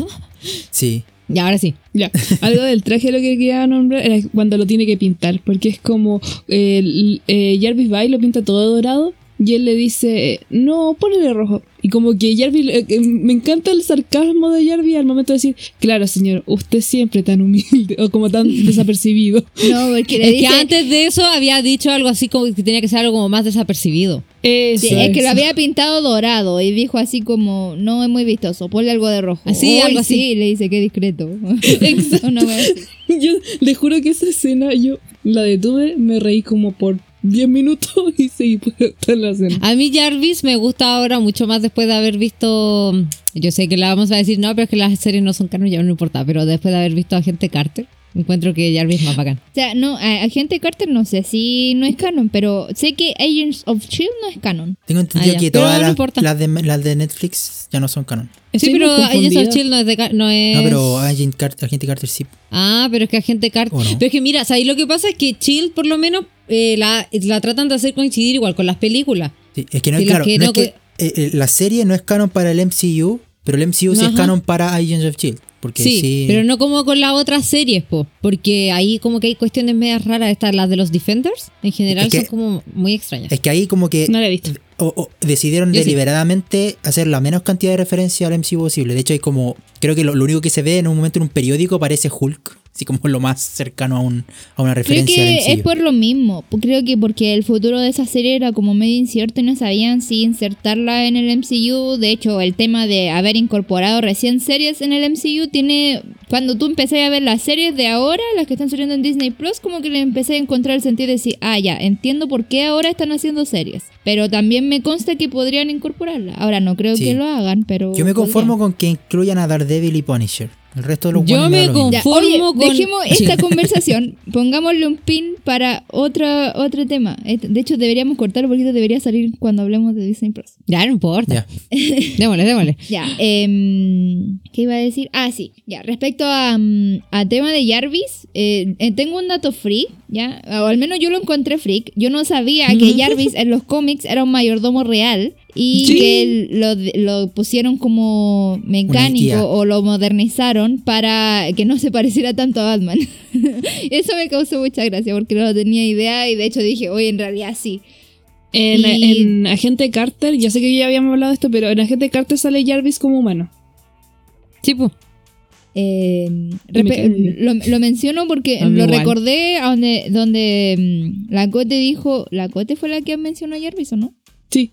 Sí. Y ahora sí. Ya, algo del traje lo que quería nombrar era cuando lo tiene que pintar, porque es como eh, eh, Jarvis va y lo pinta todo dorado y él le dice, no, ponele rojo. Y como que Jarvis, eh, eh, me encanta el sarcasmo de Jarvis al momento de decir, claro señor, usted siempre tan humilde o como tan [laughs] desapercibido. No, porque le Es dice... que antes de eso había dicho algo así como que tenía que ser algo como más desapercibido. Eso, Sí, es que lo había pintado dorado y dijo así como, no es muy vistoso, ponle algo de rojo. Así, algo así. Sí, le dice, qué discreto. [laughs] Exacto. Wea así. [laughs] Yo le juro que esa escena yo la detuve, me reí como por 10 minutos y seguí por toda la escena. A mí Jarvis me gusta ahora mucho más después de haber visto. Yo sé que la vamos a decir, no, pero es que las series no son canon, ya no importa. Pero después de haber visto a Agente Carter, encuentro que Jarvis es más bacán. O sea, no, Agente Carter no sé si no es canon, pero sé que Agents of Shield no es canon. Tengo entendido Ah, que todas no las, de, las de Netflix ya no son canon. Sí, pero Agents of. Shield no es de. No es... No, pero Agent Carter, Agente Carter sí. Ah, pero es que Agente Carter. ¿O no? Pero es que mira, ahí lo que pasa es que Shield, por lo menos, eh, la, la tratan de hacer coincidir igual con las películas. Sí, es que no es claro. que no no es que, eh, eh, la serie no es canon para el MCU, pero el MCU sí es canon para Agents of Shield. Porque Sí, sí. pero no como con las otras series, po, porque ahí como que hay cuestiones medias raras, estas las de los Defenders, en general Es que- son como muy extrañas. Es que ahí como que No la he visto. o- o decidieron Yo sí. deliberadamente hacer la menos cantidad de referencia al MCU posible. De hecho, hay como. Creo que lo, lo único que se ve en un momento en un periódico parece Hulk. Así como lo más cercano a, un, a una Creo referencia que al es por lo mismo. Creo que porque el futuro de esa serie era como medio incierto y no sabían si insertarla en el MCU. De hecho, el tema de haber incorporado recién series en el MCU tiene. Cuando tú empecé a ver las series de ahora, las que están saliendo en Disney Plus, como que le empecé a encontrar el sentido de decir, ah, ya, entiendo por qué ahora están haciendo series. Pero también me consta que podrían incorporarla. Ahora no creo Sí. que lo hagan, pero. Yo me conformo podrían. con que incluyan a Daredevil y Punisher. El resto de los Yo me lo. Ya, Conformo oye, con- dejemos Sí. esta conversación, [laughs] pongámosle un pin para otro, otro tema. Este- De hecho, deberíamos cortarlo porque debería salir cuando hablemos de Disney Plus. Ya, no importa. Ya. [laughs] démosle, démosle. Ya, em, ¿qué iba a decir? Ah, sí, ya, respecto a, mm, a tema de Jarvis, eh, eh, tengo un dato freak, ¿ya? O al menos yo lo encontré freak. Yo no sabía que [laughs] Jarvis en los cómics era un mayordomo real y Sí. que lo, lo pusieron como mecánico o lo modernizaron para que no se pareciera tanto a Batman. [laughs] Eso me causó mucha gracia porque no tenía idea y de hecho dije, oye, en realidad sí. En, Y- en Agente Carter, ya sé que ya habíamos hablado de esto, pero en Agente Carter sale Jarvis como humano. Sí, pues. Eh, lo, lo menciono porque lo igual. recordé a donde, donde mm, la Cote dijo, la Cote fue la que mencionó a Jarvis o no? Sí.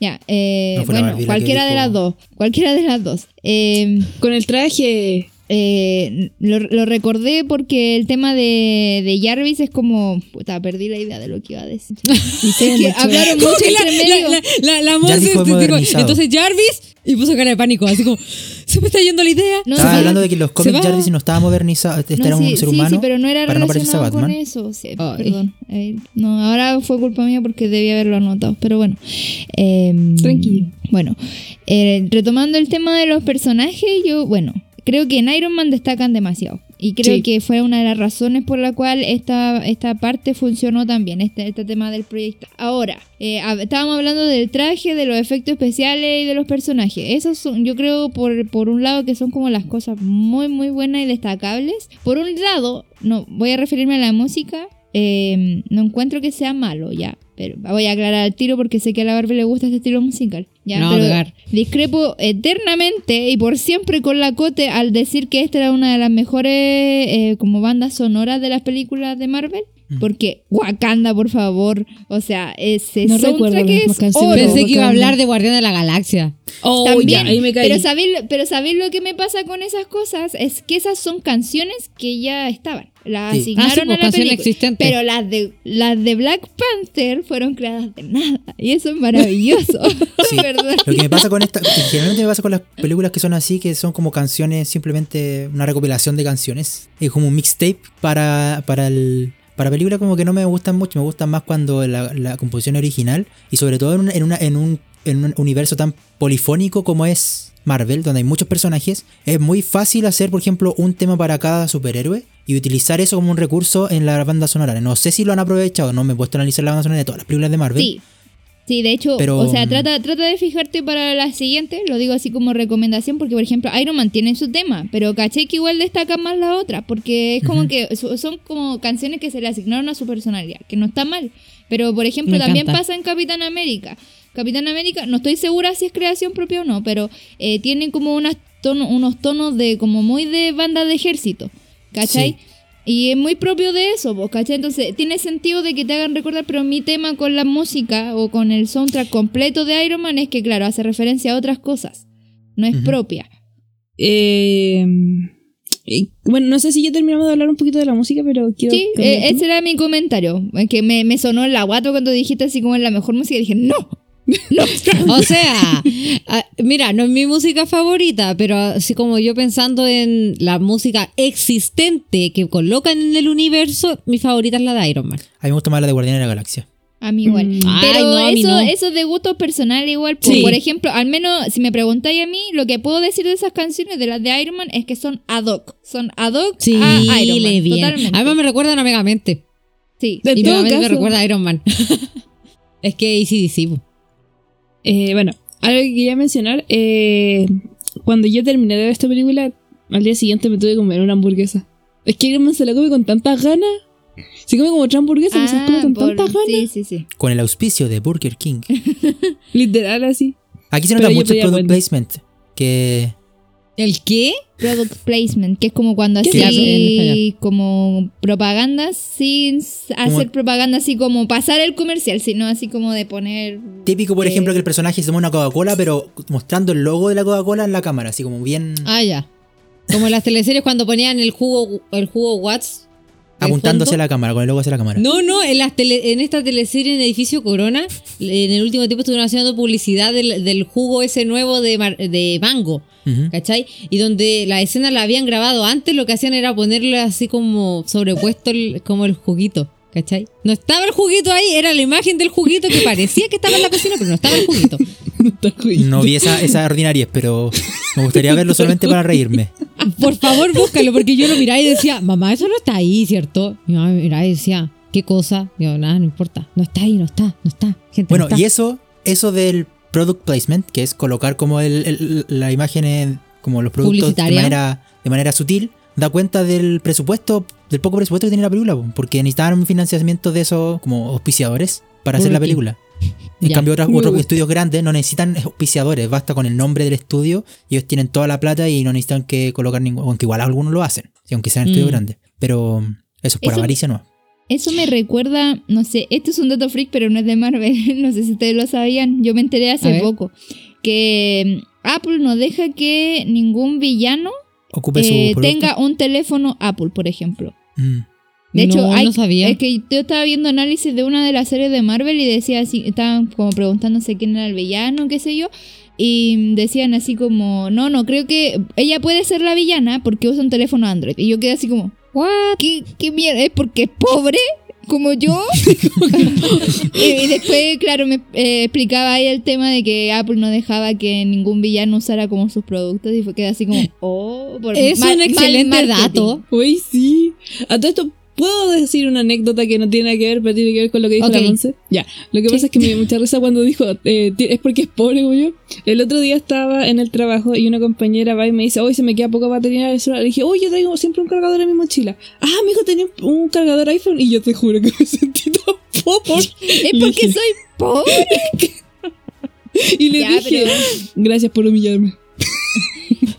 Ya, eh, No bueno, la cualquiera de las dos, cualquiera de las dos. Eh, Con el traje. eh, lo, lo recordé porque el tema de, de Jarvis es como, puta, perdí la idea de lo que iba a decir. [laughs] Y sé que hablaron mucho que la, entre medio. la, la, la, la Jarvis entonces Jarvis y puso cara de pánico, así como, se me está yendo la idea. No, Estaba sí. hablando de que los cómics. Jarvis no estaba modernizado. Este No, era un sí, ser humano. sí, pero no era para no parecerse a relacionado con Batman. eso. perdón. Eh, no, ahora fue culpa mía porque debía haberlo anotado. Pero bueno. Em, Tranquilo. Bueno, eh, retomando el tema de los personajes, yo, bueno, creo que en Iron Man destacan demasiado. Y creo Sí. que fue una de las razones por la cual esta, esta parte funcionó también, este, este tema del proyecto. Ahora, eh, estábamos hablando del traje, de los efectos especiales y de los personajes. Esos son, yo creo, por, por un lado, que son como las cosas muy, muy buenas y destacables. Por un lado, no voy a referirme a la música. eh, no encuentro que sea malo, ya. Pero voy a aclarar al tiro porque sé que a la Barbie le gusta este estilo musical. Ya, No, pero discrepo eternamente y por siempre con la Cote al decir que esta era una de las mejores eh, como bandas sonoras de las películas de Marvel. Porque Wakanda, por favor. O sea, ese No recuerdo soundtrack es oro. Pensé que iba a hablar de Guardián de la Galaxia. Oh, También, ya, ahí me caí. pero ¿sabéis, pero ¿sabéis lo que me pasa con esas cosas? Es que esas son canciones que ya estaban. Las Sí. asignaron Ah, sí, a la película. Pero las de, las de Black Panther fueron creadas de nada. Y eso es maravilloso. [laughs] Sí. [laughs] Lo que me pasa con esta, generalmente me pasa con las películas que son así, que son como canciones, simplemente una recopilación de canciones. Es como un mixtape para, para el Para películas como que no me gustan mucho, me gustan más cuando la, la composición original y sobre todo en, una- en, una- en un, en un universo tan polifónico como es Marvel, donde hay muchos personajes, es muy fácil hacer, por ejemplo, un tema para cada superhéroe y utilizar eso como un recurso en la banda sonora. No sé si lo han aprovechado, no me he puesto a analizar la banda sonora de todas las películas de Marvel. Sí. Sí, de hecho, Pero, o sea, mm, trata, trata de fijarte para la siguiente, lo digo así como recomendación, porque por ejemplo Iron Man tiene su tema, pero caché que igual destaca más la otra, porque es como que so- son como canciones que se le asignaron a su personalidad, que no está mal. Pero por ejemplo, Me también encanta. pasa en Capitán América. Capitán América, no estoy segura si es creación propia o no, pero eh, tiene como unas tono- unos tonos de como muy de banda de ejército, ¿cachai? Sí. Y es muy propio de eso, ¿vos ¿cachai? Entonces tiene sentido de que te hagan recordar, pero mi tema con la música o con el soundtrack completo de Iron Man es que, claro, hace referencia a otras cosas. No es propia. Eh, y, bueno, no sé si ya terminamos de hablar un poquito de la música, pero quiero. Sí, eh, ese era mi comentario. Es que me, me sonó en la guato cuando dijiste así como es la mejor música y dije, no, [laughs] no. O sea, ah, mira, no es mi música favorita, pero así como yo pensando en la música existente que colocan en el universo, mi favorita es la de Iron Man. A mí me gusta más la de Guardianes de la Galaxia. A mí igual. Mm. Pero Ay, no, a mí eso, no. eso es de gusto personal igual. po. Sí. Por ejemplo, al menos si me preguntáis a mí, lo que puedo decir de esas canciones, de las de Iron Man, es que son ad hoc. Son ad hoc Sí, a Iron Man. le bien. Totalmente. Además me recuerdan a Megamente. sí. De y Megamente me recuerda a Iron Man. [laughs] es que ACDC. po. Eh, bueno, algo que quería mencionar. eh, cuando yo terminé de ver esta película, al día siguiente me tuve que comer una hamburguesa. Es que Iron Man se la come con tantas ganas. Se come como otra hamburguesa, pero se la come Ah, con por- tantas ganas. sí, sí, sí. Con el auspicio de Burger King. [laughs] Literal así. Aquí se Pero nota yo mucho product placement. Que ¿El qué? Product placement, que es como cuando ¿Qué así, como propaganda sin hacer propaganda así como pasar el comercial, sino así como de poner... típico, por eh, ejemplo, que el personaje se toma una Coca-Cola, pero mostrando el logo de la Coca-Cola en la cámara, así como bien Ah, ya. Como en las teleseries cuando ponían el jugo, el jugo Watts. apuntándose a la cámara, con el logo hacia la cámara. No, no, en, las tele- en esta teleserie en Edificio Corona, en el último tiempo estuvieron haciendo publicidad del, del jugo ese nuevo de, mar- de mango, ¿cachai? Y donde la escena la habían grabado antes, lo que hacían era ponerle así como sobrepuesto el- como el juguito, ¿cachai? No estaba el juguito ahí, era la imagen del juguito que parecía que estaba en la cocina, pero no estaba el juguito. No vi esa, esa ordinariez, pero me gustaría verlo solamente para reírme. Por favor, búscalo, porque yo lo miraba y decía, mamá, eso no está ahí, ¿cierto? Mi mamá miraba y decía, ¿qué cosa? Yo, nada, no importa. No está ahí, no está, no está. Gente, Bueno, no está. y eso, eso del product placement, que es colocar como el, el- la imagen en- como los productos de manera, de manera sutil, da cuenta del presupuesto, del poco presupuesto que tiene la película, po, porque necesitaban un financiamiento de esos como auspiciadores para hacer la película. [laughs] En Ya. cambio, otros, otros estudios grandes no necesitan auspiciadores, basta con el nombre del estudio, y ellos tienen toda la plata y no necesitan que colocar ningún, aunque igual algunos lo hacen, aunque sean estudios Mm. grandes. Pero eso es por Eso- avaricia, no. Eso me recuerda, no sé, esto es un dato freak, pero no es de Marvel, [laughs] no sé si ustedes lo sabían, yo me enteré hace poco, que mm, Apple no deja que ningún villano Ocupe eh, su tenga un teléfono Apple, por ejemplo. Mm. De hecho, No, hay, no sabía. es que yo estaba viendo análisis de una de las series de Marvel y decía así, estaban como preguntándose quién era el villano, qué sé yo, y decían así como, no, no, creo que ella puede ser la villana porque usa un teléfono Android. Y yo quedé así como, What? ¿qué, qué mierda? ¿Es porque es pobre? Como yo. [laughs] y, después, claro, me eh, explicaba ahí el tema de que Apple no dejaba que ningún villano usara como sus productos y fue quedé así como, oh, por Es mal- un mal excelente dato. Uy, sí. A todo esto, ¿puedo decir una anécdota que no tiene nada que ver, pero tiene que ver con lo que dijo Ok. la Monse? Ya. Lo que pasa es que me dio mucha risa cuando dijo, eh, es porque es pobre yo. El otro día estaba en el trabajo y una compañera va y me dice, hoy se me queda poca batería del celular. Le dije, oye, yo traigo siempre un cargador en mi mochila. Ah, mi hijo tenía un- cargador iPhone y yo te juro que me sentí tan pobre. [laughs] Es porque dije- soy pobre. [laughs] Y le Ya, dije, pero- gracias por humillarme.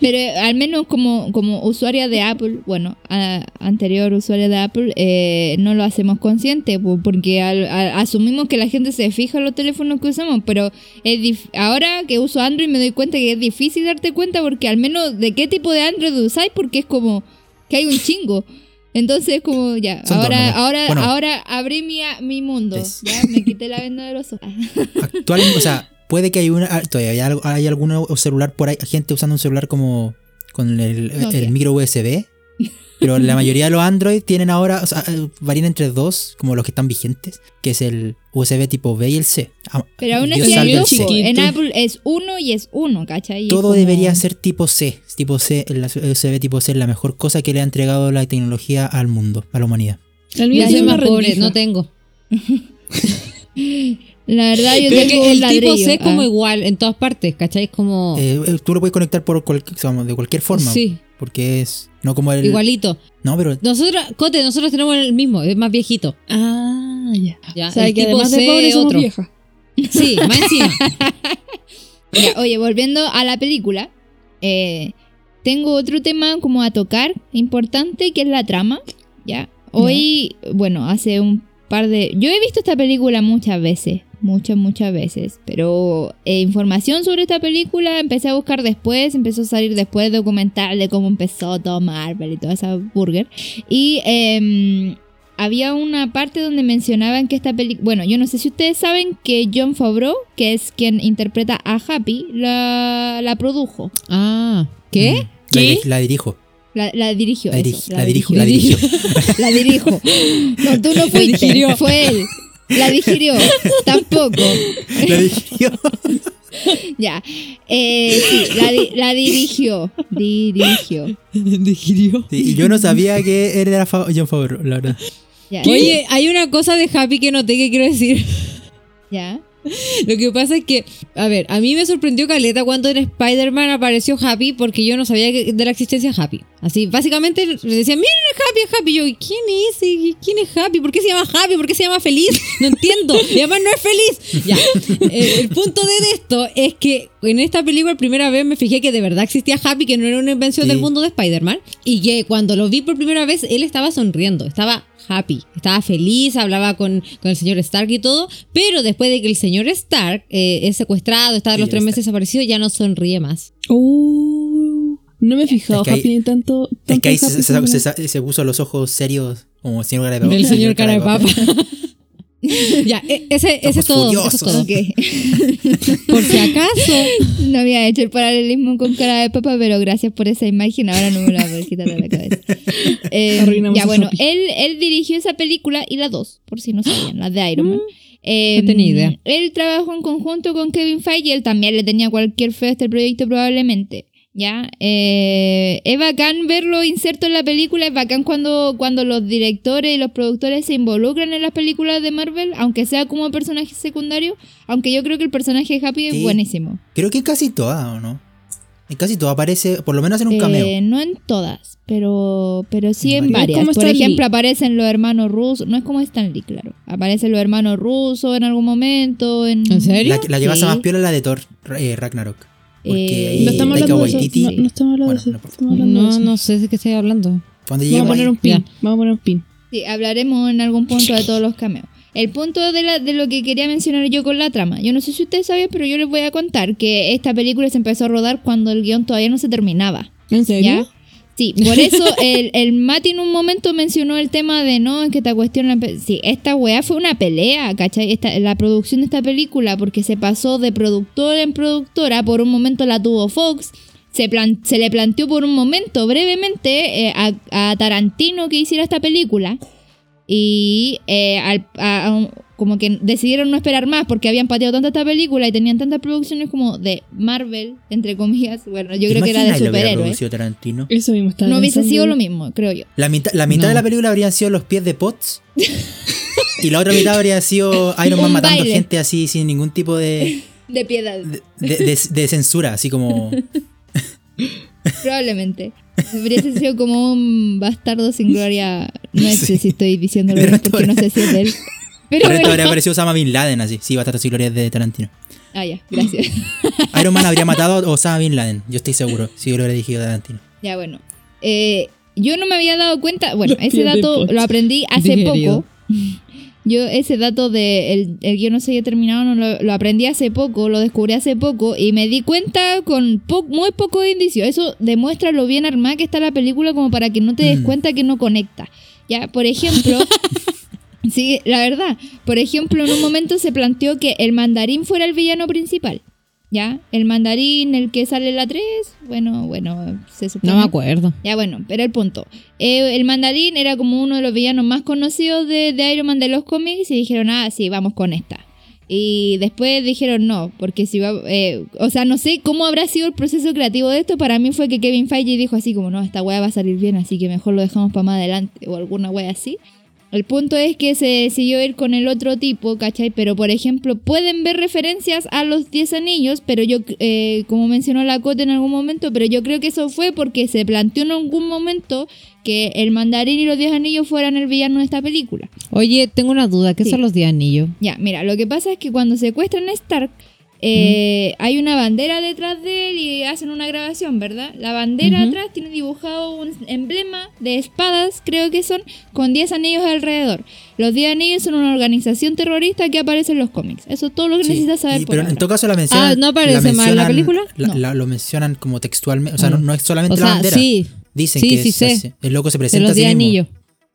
Pero al menos como, como usuaria de Apple, bueno, a- anterior usuaria de Apple, eh, no lo hacemos consciente, po, porque al- a- asumimos que la gente se fija en los teléfonos que usamos, pero es ahora que uso Android me doy cuenta que es difícil darte cuenta porque al menos de qué tipo de Android usáis, porque es como que hay un chingo. Entonces como ya, Son ahora, ahora, Bueno. ahora abrí mi, mi mundo, Es- ya me quité la venda de los ojos. [laughs] Actualmente, o sea, puede que hay una, ah, todavía hay, algo- hay algún celular por ahí, gente usando un celular como con el, micro USB. Pero la mayoría de los Android tienen ahora, o sea, varían entre dos, como los que están vigentes, que es el USB tipo B y el C. Ah, Pero aún así hay. En. Apple es uno y es uno, ¿cachai? Todo como- debería ser tipo C. Tipo C, el USB tipo C es la mejor cosa que le ha entregado la tecnología al mundo, a la humanidad. El mío soy más pobre, no tengo. [laughs] La verdad, yo tengo que el tipo. C es como ah. igual en todas partes, ¿cachai? Es como Eh, eh, tú lo puedes conectar por cual- vamos, de cualquier forma. Sí. Porque es. No como el. igualito. No, pero. Nosotros, Cote, nosotros tenemos el mismo, es más viejito. Ah, ya. Ya, O sea, el que tipo además de pobre es somos otro. viejas. [laughs] Sí, más encima. [laughs] Ya, oye, volviendo a la película, eh, tengo otro tema como a tocar importante que es la trama. Ya, hoy, bueno, hace un par de. Yo he visto esta película muchas veces, muchas, muchas veces, pero eh, información sobre esta película empecé a buscar después, empezó a salir después documental de cómo empezó todo Marvel y toda esa burger. Y em, había una parte donde mencionaban que esta película. Bueno, yo no sé si ustedes saben que John Favreau, que es quien interpreta a Happy, la, la produjo. Ah, ¿qué? Mm, La, diri- la dirijo. La, la dirigió. La, eso, diri- la dirijo. La dirigió. dirijo. [laughs] La dirijo. No, tú no fuiste. Fue él. La digirió. [laughs] Tampoco. La dirigió. [laughs] Ya. Eh, sí, la, di- la dirigió. Dirigió. Digirió. Sí, y yo no sabía que era Fa- John Favreau, la verdad. Ya. Oye, hay una cosa de Happy que noté que quiero decir. Ya. Lo que pasa es que, a ver, a mí me sorprendió Caleta cuando en Spider-Man apareció Happy porque yo no sabía de la existencia de Happy. Así, básicamente le decían, miren es Happy, es Happy. Y yo, ¿quién es? ¿Quién es Happy? ¿Por qué se llama Happy? ¿Por qué se llama Feliz? No entiendo. Y además no es feliz. Ya. Eh, el punto de esto es que en esta película, primera vez me fijé que de verdad existía Happy, que no era una invención Sí. del mundo de Spider-Man. Y que cuando lo vi por primera vez, él estaba sonriendo. Estaba happy, estaba feliz, hablaba con, con el señor Stark y todo, pero después de que el señor Stark eh, es secuestrado, está los Señor tres meses desaparecido, ya no sonríe más. Uh, no me he fijado, Es que ahí- tanto. Es que ahí se, Happy se- como- se- se- se puso los ojos serios como señor cara de papa. Del señor cara de papa. ya, e- ese, ese es todo. Eso es todo. [laughs] Por si acaso. No había hecho el paralelismo con cara de papa, pero gracias por esa imagen. Ahora no me la voy a quitar de la cabeza. [laughs] Eh, Arruinamos ya, bueno, él, él dirigió esa película y la dos, por si no sabían, las de Iron Man. Eh, no tenía idea. Él trabajó en conjunto con Kevin Feige, él también le tenía cualquier fe a este proyecto probablemente. ¿Ya? Eh, es bacán verlo inserto en la película, es bacán cuando, cuando los directores y los productores se involucran en las películas de Marvel, aunque sea como personaje secundario, aunque yo creo que el personaje de Happy es buenísimo. Creo que casi todas, ¿o no? En casi todas aparece, por lo menos en un cameo. Eh, no en todas, pero, pero sí en En varias. Por Stan Lee. ejemplo, aparecen los hermanos rusos. No es como Stan Lee, claro. Aparecen los hermanos rusos en algún momento. ¿En, ¿En serio? La, la que pasa Sí. más piola es la de Thor eh, Ragnarok. Porque Eh, ahí No estamos hablando de eso. No, no estamos hablando Bueno, de eso. no importa. estamos hablando de No, eso. no sé de qué estoy hablando. Cuando Vamos a poner ahí, un pin. Ya. Vamos a poner un pin. Sí, hablaremos en algún punto de todos los cameos. El punto de, la- de lo que quería mencionar yo con la trama. Yo no sé si ustedes saben, pero yo les voy a contar que esta película se empezó a rodar cuando el guion todavía no se terminaba. ¿En serio? ¿Ya? Sí, por [laughs] eso el, el Mati en un momento mencionó el tema de no, es que esta cuestión. la Sí, esta weá fue una pelea, ¿cachai? Esta, la producción de esta película, porque se pasó de productora en productora, por un momento la tuvo Fox. Se, plan- se le planteó por un momento, brevemente, eh, a, a Tarantino que hiciera esta película. Y eh, al- a- a un- como que decidieron no esperar más porque habían pateado tanta esta película y tenían tantas producciones como de Marvel, entre comillas. Bueno, yo creo que era de ¿te imaginas lo hubiera superhéroes. Eso mismo estaba No hubiese pensando. sido lo mismo, creo yo. La mitad, la mitad No. de la película habrían sido los pies de Potts. [laughs] y la otra mitad habría sido Iron Man matando baile. gente así sin ningún tipo de, De piedad, de, de- de censura, así como. [laughs] [laughs] probablemente. Hubiese sido como un bastardo sin gloria. No sé [laughs] Sí. si estoy diciéndolo [laughs] bien porque no sé si es de él. Pero resto bueno. habría aparecido Osama Bin Laden, así. Sí, Bastardos y Glorias de Tarantino. Ah, ya, gracias. Iron Man habría matado a Osama Bin Laden, yo estoy seguro, si yo lo hubiera dirigido Tarantino. Ya, bueno. Eh, yo no me había dado cuenta. Bueno, Los ese dato lo aprendí hace Digerido. poco. Yo ese dato de el, el guion no se había terminado, no lo, lo aprendí hace poco, lo descubrí hace poco y me di cuenta con po- muy poco indicio. Eso demuestra lo bien armada que está la película como para que no te des Mm. cuenta que no conecta. Ya, por ejemplo, [laughs] sí, la verdad, por ejemplo, en un momento se planteó que el mandarín fuera el villano principal. ¿Ya? El mandarín, el que sale la 3, bueno, bueno, se supone. No me acuerdo. Ya bueno, pero el punto. Eh, el mandarín era como uno de los villanos más conocidos de, de Iron Man de los cómics y dijeron, ah, sí, vamos con esta. Y después dijeron no, porque si va, eh, o sea, no sé cómo habrá sido el proceso creativo de esto. Para mí fue que Kevin Feige dijo así como, no, esta wea va a salir bien, así que mejor lo dejamos para más adelante o alguna wea así. El punto es que se decidió ir con el otro tipo, ¿cachai? Pero, por ejemplo, pueden ver referencias a los 10 anillos, pero yo, eh, como mencionó la Cote en algún momento, pero yo creo que eso fue porque se planteó en algún momento que el mandarín y los 10 anillos fueran el villano de esta película. Oye, tengo una duda. ¿Qué Sí. son los 10 anillos? Ya, mira, lo que pasa es que cuando secuestran a Stark, eh, hay una bandera detrás de él y hacen una grabación, ¿verdad? La bandera atrás tiene dibujado un emblema de espadas, creo que son, con 10 anillos alrededor. Los 10 anillos son una organización terrorista que aparece en los cómics. Eso es todo lo que Sí, necesitas saber y- por pero en todo caso la mencionan. Ah, ¿no aparece más en la película? la- No. la- lo mencionan como textualmente. O sea, no, no es solamente O la bandera. sí. Dicen Sí, que sí es el loco se De presenta los a sí 10 mismo. anillos.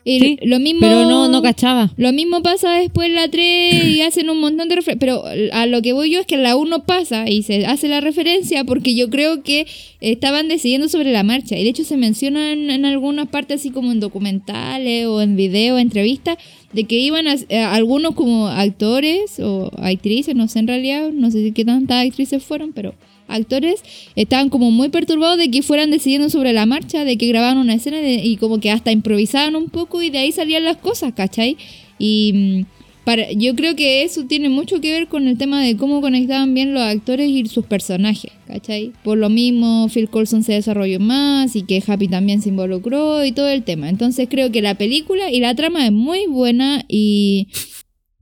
Y Sí, lo mismo, Pero no, no cachaba. Lo mismo pasa después en la 3 y hacen un montón de referencias. Pero a lo que voy yo es que en la 1 pasa y se hace la referencia porque yo creo que estaban decidiendo sobre la marcha. Y de hecho se menciona en, en algunas partes, así como en documentales o en videos, entrevistas, de que iban a, a algunos como actores o actrices, no sé en realidad, no sé qué tantas actrices fueron, pero actores estaban como muy perturbados de que fueran decidiendo sobre la marcha, de que grababan una escena y como que hasta improvisaban un poco y de ahí salían las cosas, ¿cachai? Y mm, para, yo creo que eso tiene mucho que ver con el tema de cómo conectaban bien los actores y sus personajes, ¿cachai? Por lo mismo, Phil Coulson se desarrolló más y que Happy también se involucró y todo el tema. Entonces creo que la película y la trama es muy buena y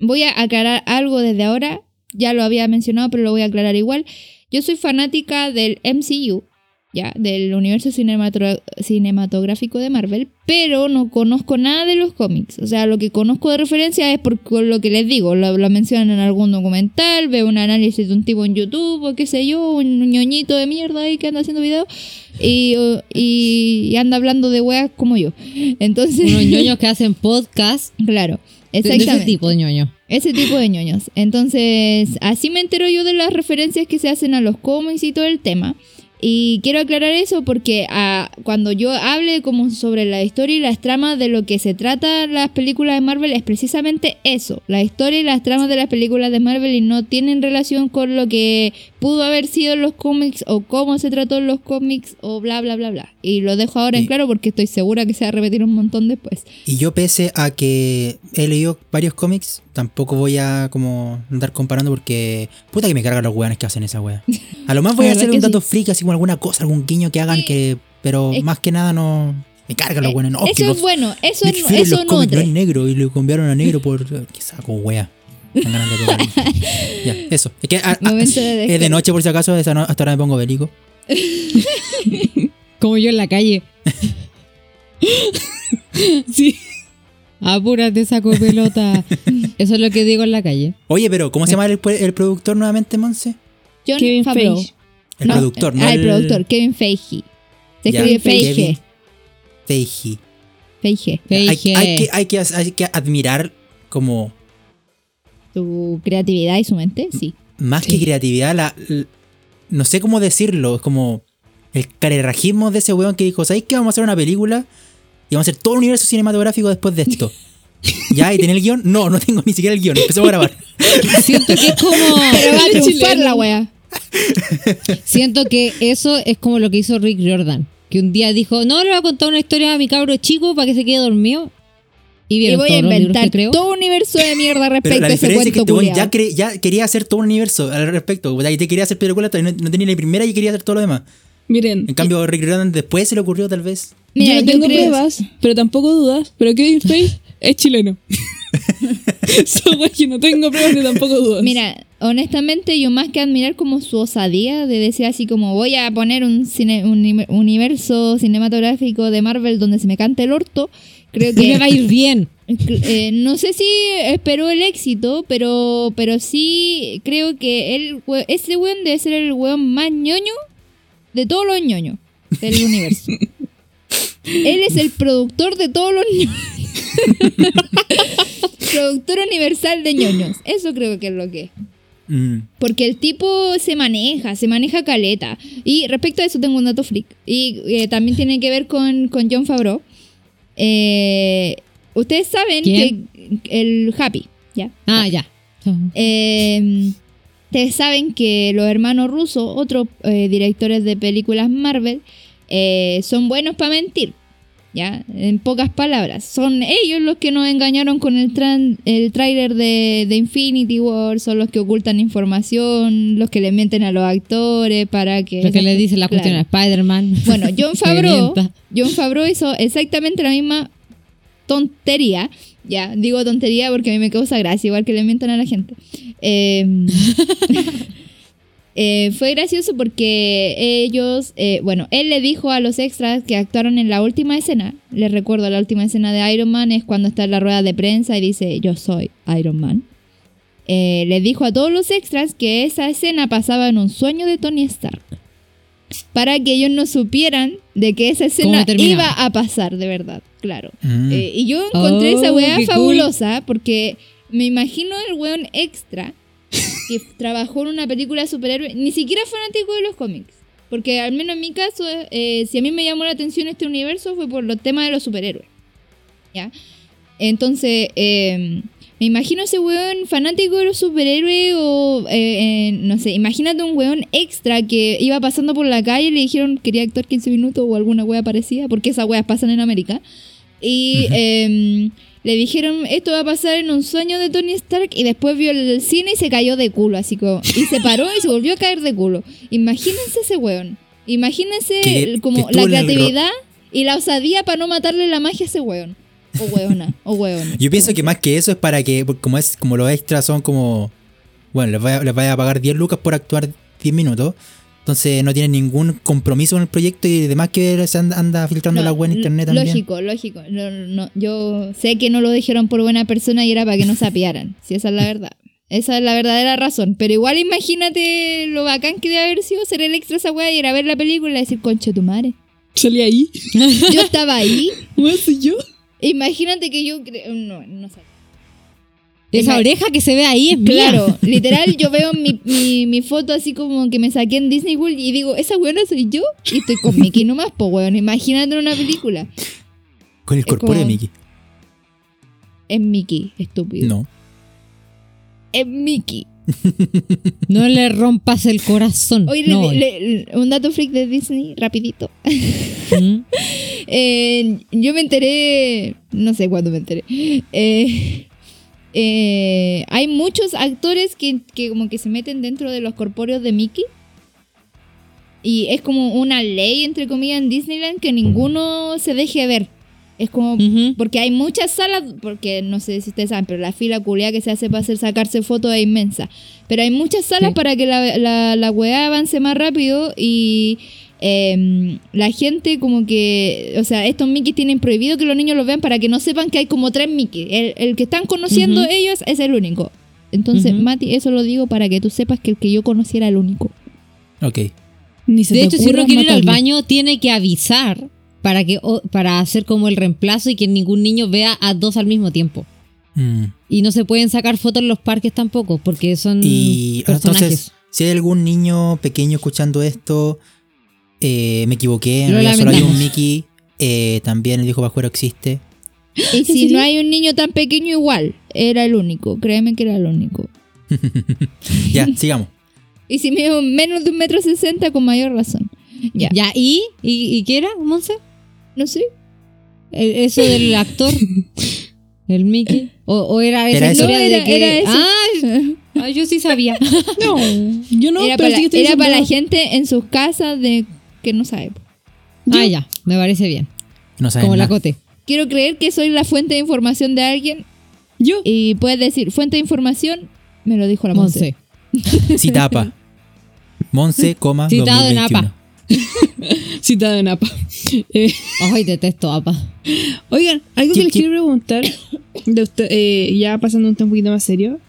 voy a aclarar algo desde ahora. Ya lo había mencionado, pero lo voy a aclarar igual. Yo soy fanática del MCU, ya, del universo cinematográfico de Marvel, pero no conozco nada de los cómics. O sea, lo que conozco de referencia es por lo que les digo, lo, lo mencionan en algún documental, veo un análisis de un tipo en YouTube o qué sé yo, un ñoñito de mierda ahí que anda haciendo videos y, o- y, y anda hablando de weas como yo. Entonces, Unos [laughs] ñoños que hacen podcast. claro. De, de Exactamente. ese tipo de ñoño. Ese tipo de ñoños. Entonces, así me entero yo de las referencias que se hacen a los cómics y todo el tema. Y quiero aclarar eso porque ah, cuando yo hable como sobre la historia y las tramas de lo que se trata las películas de Marvel es precisamente eso, la historia y las tramas de las películas de Marvel y no tienen relación con lo que pudo haber sido en los cómics o cómo se trató en los cómics o bla bla bla bla. Y lo dejo ahora en claro porque estoy segura que se va a repetir un montón después. Y yo pese a que he leído varios cómics, tampoco voy a como andar comparando porque puta que me cargan los weones que hacen esa wea. [laughs] A lo más voy a hacer un dato sí. freak, así como alguna cosa, algún guiño que hagan Sí. que... Pero Es- más que nada no... Me cargan los Eh, weones. No, eso los- es bueno, eso, eso no es negro y lo cambiaron a negro por... Qué saco wea. [laughs] Ya, eso. Es que ah, ah, de es de descarga. noche por si acaso, esa no- hasta ahora me pongo bélico. [laughs] Como yo en la calle. [laughs] Sí. Apúrate, saco pelota. Eso es lo que digo en la calle. Oye, pero ¿cómo se llama el, el productor nuevamente, Monse? John Kevin Favreau. Feige. El No, productor, ¿no? Ah, el productor, Kevin Feige. Se Ya, escribe Kevin Feige. Feige. Feige. Hay, Feige. hay que, hay, que, hay que admirar como Su creatividad y su mente, sí. más que creatividad, la, no sé cómo decirlo, es como el carerrajismo de ese weón que dijo, ¿sabéis que vamos a hacer una película? Y vamos a hacer todo el universo cinematográfico después de esto. [laughs] ¿Ya? ¿Y tener el guion? No, no tengo ni siquiera el guion. Empezamos a grabar. [laughs] Siento que es como. Pero va a triunfar la wea. Siento que eso es como lo que hizo Rick Jordan. Que un día dijo, no, le voy a contar una historia a mi cabro chico para que se quede dormido. Y voy a inventar que creo. todo un universo de mierda Pero respecto la a ese es que cuento este ya, cre- ya quería hacer todo un universo al respecto. O sea, te quería hacer películas, no, no tenía ni primera y quería hacer todo lo demás. Miren, En cambio, Rick Jordan después se le ocurrió tal vez. Mira, yo no tengo creo- pruebas, pero tampoco dudas. Pero Kevin Feige [laughs] es chileno. [laughs] [laughs] Weas que no tengo pruebas ni tampoco dudas. Mira, honestamente, yo más que admirar como su osadía de decir así como voy a poner un, cine- un uni- universo cinematográfico de Marvel donde se me cante el orto, creo me va a que ir bien. eh, no sé si esperó el éxito, pero pero sí creo que él, we- ese weón debe ser el weón más ñoño de todos los ñoños del universo. [laughs] Él es el productor de todos los ñoños. [laughs] productor universal de ñoños. Eso creo que es lo que es. Mm. Porque el tipo se maneja, se maneja caleta. Y respecto a eso tengo un dato freak. Y eh, también tiene que ver con, con John Favreau. Eh, ustedes saben ¿Quién? que el Happy, ¿ya? Ah, ya. Eh, ustedes saben que los hermanos rusos, otros eh, directores de películas Marvel, eh, son buenos para mentir. ¿Ya? En pocas palabras. Son ellos los que nos engañaron con el, tran- el tráiler de, de Infinity War, son los que ocultan información, los que le mienten a los actores para que... Lo que le dice la Claro. cuestión a Spider-Man. Bueno, [laughs] John Favreau. John Favreau hizo exactamente la misma tontería. Ya, digo tontería porque a mí me causa gracia, igual que le mientan a la gente. Eh, [laughs] eh, fue gracioso porque ellos, eh, bueno, él le dijo a los extras que actuaron en la última escena. Les recuerdo, la última escena de Iron Man es cuando está en la rueda de prensa y dice, yo soy Iron Man. Eh, le dijo a todos los extras que esa escena pasaba en un sueño de Tony Stark. Para que ellos no supieran de que esa escena iba a pasar de verdad, claro. Mm. Eh, y yo encontré Oh, esa weá qué cool. fabulosa porque me imagino el weón extra trabajó en una película de superhéroes, ni siquiera fanático de los cómics. Porque al menos en mi caso, eh, si a mí me llamó la atención este universo fue por los temas de los superhéroes. ¿Ya? Entonces, eh, me imagino ese weón fanático de los superhéroes o, eh, no sé, imagínate un weón extra que iba pasando por la calle y le dijeron quería actuar 15 minutos o alguna wea parecida, porque esas weas pasan en América. Y le dijeron, esto va a pasar en un sueño de Tony Stark y después vio el cine y se cayó de culo, así como, y se paró y se volvió a caer de culo. Imagínense ese weón. Imagínense Que- el- que como la creatividad y la osadía para no matarle la magia a ese weón. O weona, o weón. Yo pienso que más que eso es para que, como es como los extras son como, bueno, les vaya, les vaya a pagar 10 lucas por actuar 10 minutos, entonces no tienen ningún compromiso con el proyecto y además que se anda, anda filtrando No, la web en internet también. Lógico, lógico. No, no, no. Yo sé que no lo dijeron por buena persona y era para que no se apiaran. [laughs] Si esa es la verdad. Esa es la verdadera razón. Pero igual imagínate lo bacán que debe haber sido ser el extra esa weá y ir a ver la película y decir, concha tu madre. Salí ahí. [laughs] Yo estaba ahí. ¿Cómo soy yo? Imagínate que yo creo. No, no sé. Esa oreja que se ve ahí es mía. Claro, [laughs] literal, yo veo mi, mi, mi foto así como que me saqué en Disney World y digo, esa weona soy yo. Y estoy con Mickey [laughs] nomás, po weón. Imagínate en una película. Con el corpóreo de Mickey. Es Mickey, estúpido. No. Es Mickey. No le rompas el corazón. Oye, no. le- le- un dato freak de Disney, rapidito. ¿Mm? [laughs] Eh, yo me enteré, no sé cuándo me enteré. Eh, eh, hay muchos actores que, que como que se meten dentro de los corpóreos de Mickey. Y es como una ley, entre comillas, en Disneyland que ninguno se deje ver. Es como... Porque hay muchas salas, porque no sé si ustedes saben, pero la fila culiada que se hace para hacer sacarse fotos es inmensa. Pero hay muchas salas Sí. para que la, la, la weá avance más rápido y em, la gente como que, o sea, estos Mickey tienen prohibido que los niños los vean para que no sepan que hay como tres Mickey. El, el que están conociendo ellos es el único. Entonces. Mati, eso lo digo para que tú sepas que el que yo conocí era el único. Ok. Ni se De hecho, si uno quiere ir al baño, tiene que avisar para que o- para hacer como el reemplazo y que ningún niño vea a dos al mismo tiempo. Mm. Y no se pueden sacar fotos en los parques tampoco, porque son Y personajes. entonces, si hay algún niño pequeño escuchando esto, eh, me equivoqué, en Lo realidad solo hay un. Mickey, eh, también el viejo Pascuero existe. Y si no hay un niño tan pequeño, igual. Era el único. Créeme que era el único. [laughs] Ya, sigamos. [laughs] Y si mido menos de un metro sesenta, con mayor razón. Ya. Ya, ¿y? ¿Y, y qué era, Monse? No sé. E- Eso del [laughs] actor. El Mickey. ¿O, o era esa Era eso. historia No, de era- que... era eso. Ah, yo sí sabía. No, yo no, era pero para, sí que estoy era para la gente en sus casas de que no sabe. ah, ya. Me parece bien. No saben Como la cote. Quiero creer que soy la fuente de información de alguien Yo. y puedes decir fuente de información, me lo dijo la Monse. [laughs] Citapa. Monse, coma, Citado en 2021. APA. [laughs] Citado en APA. [laughs] Eh, Ay, detesto APA. oigan, algo que les quiero preguntar, de usted, eh, ya pasando un tema un poquito más serio.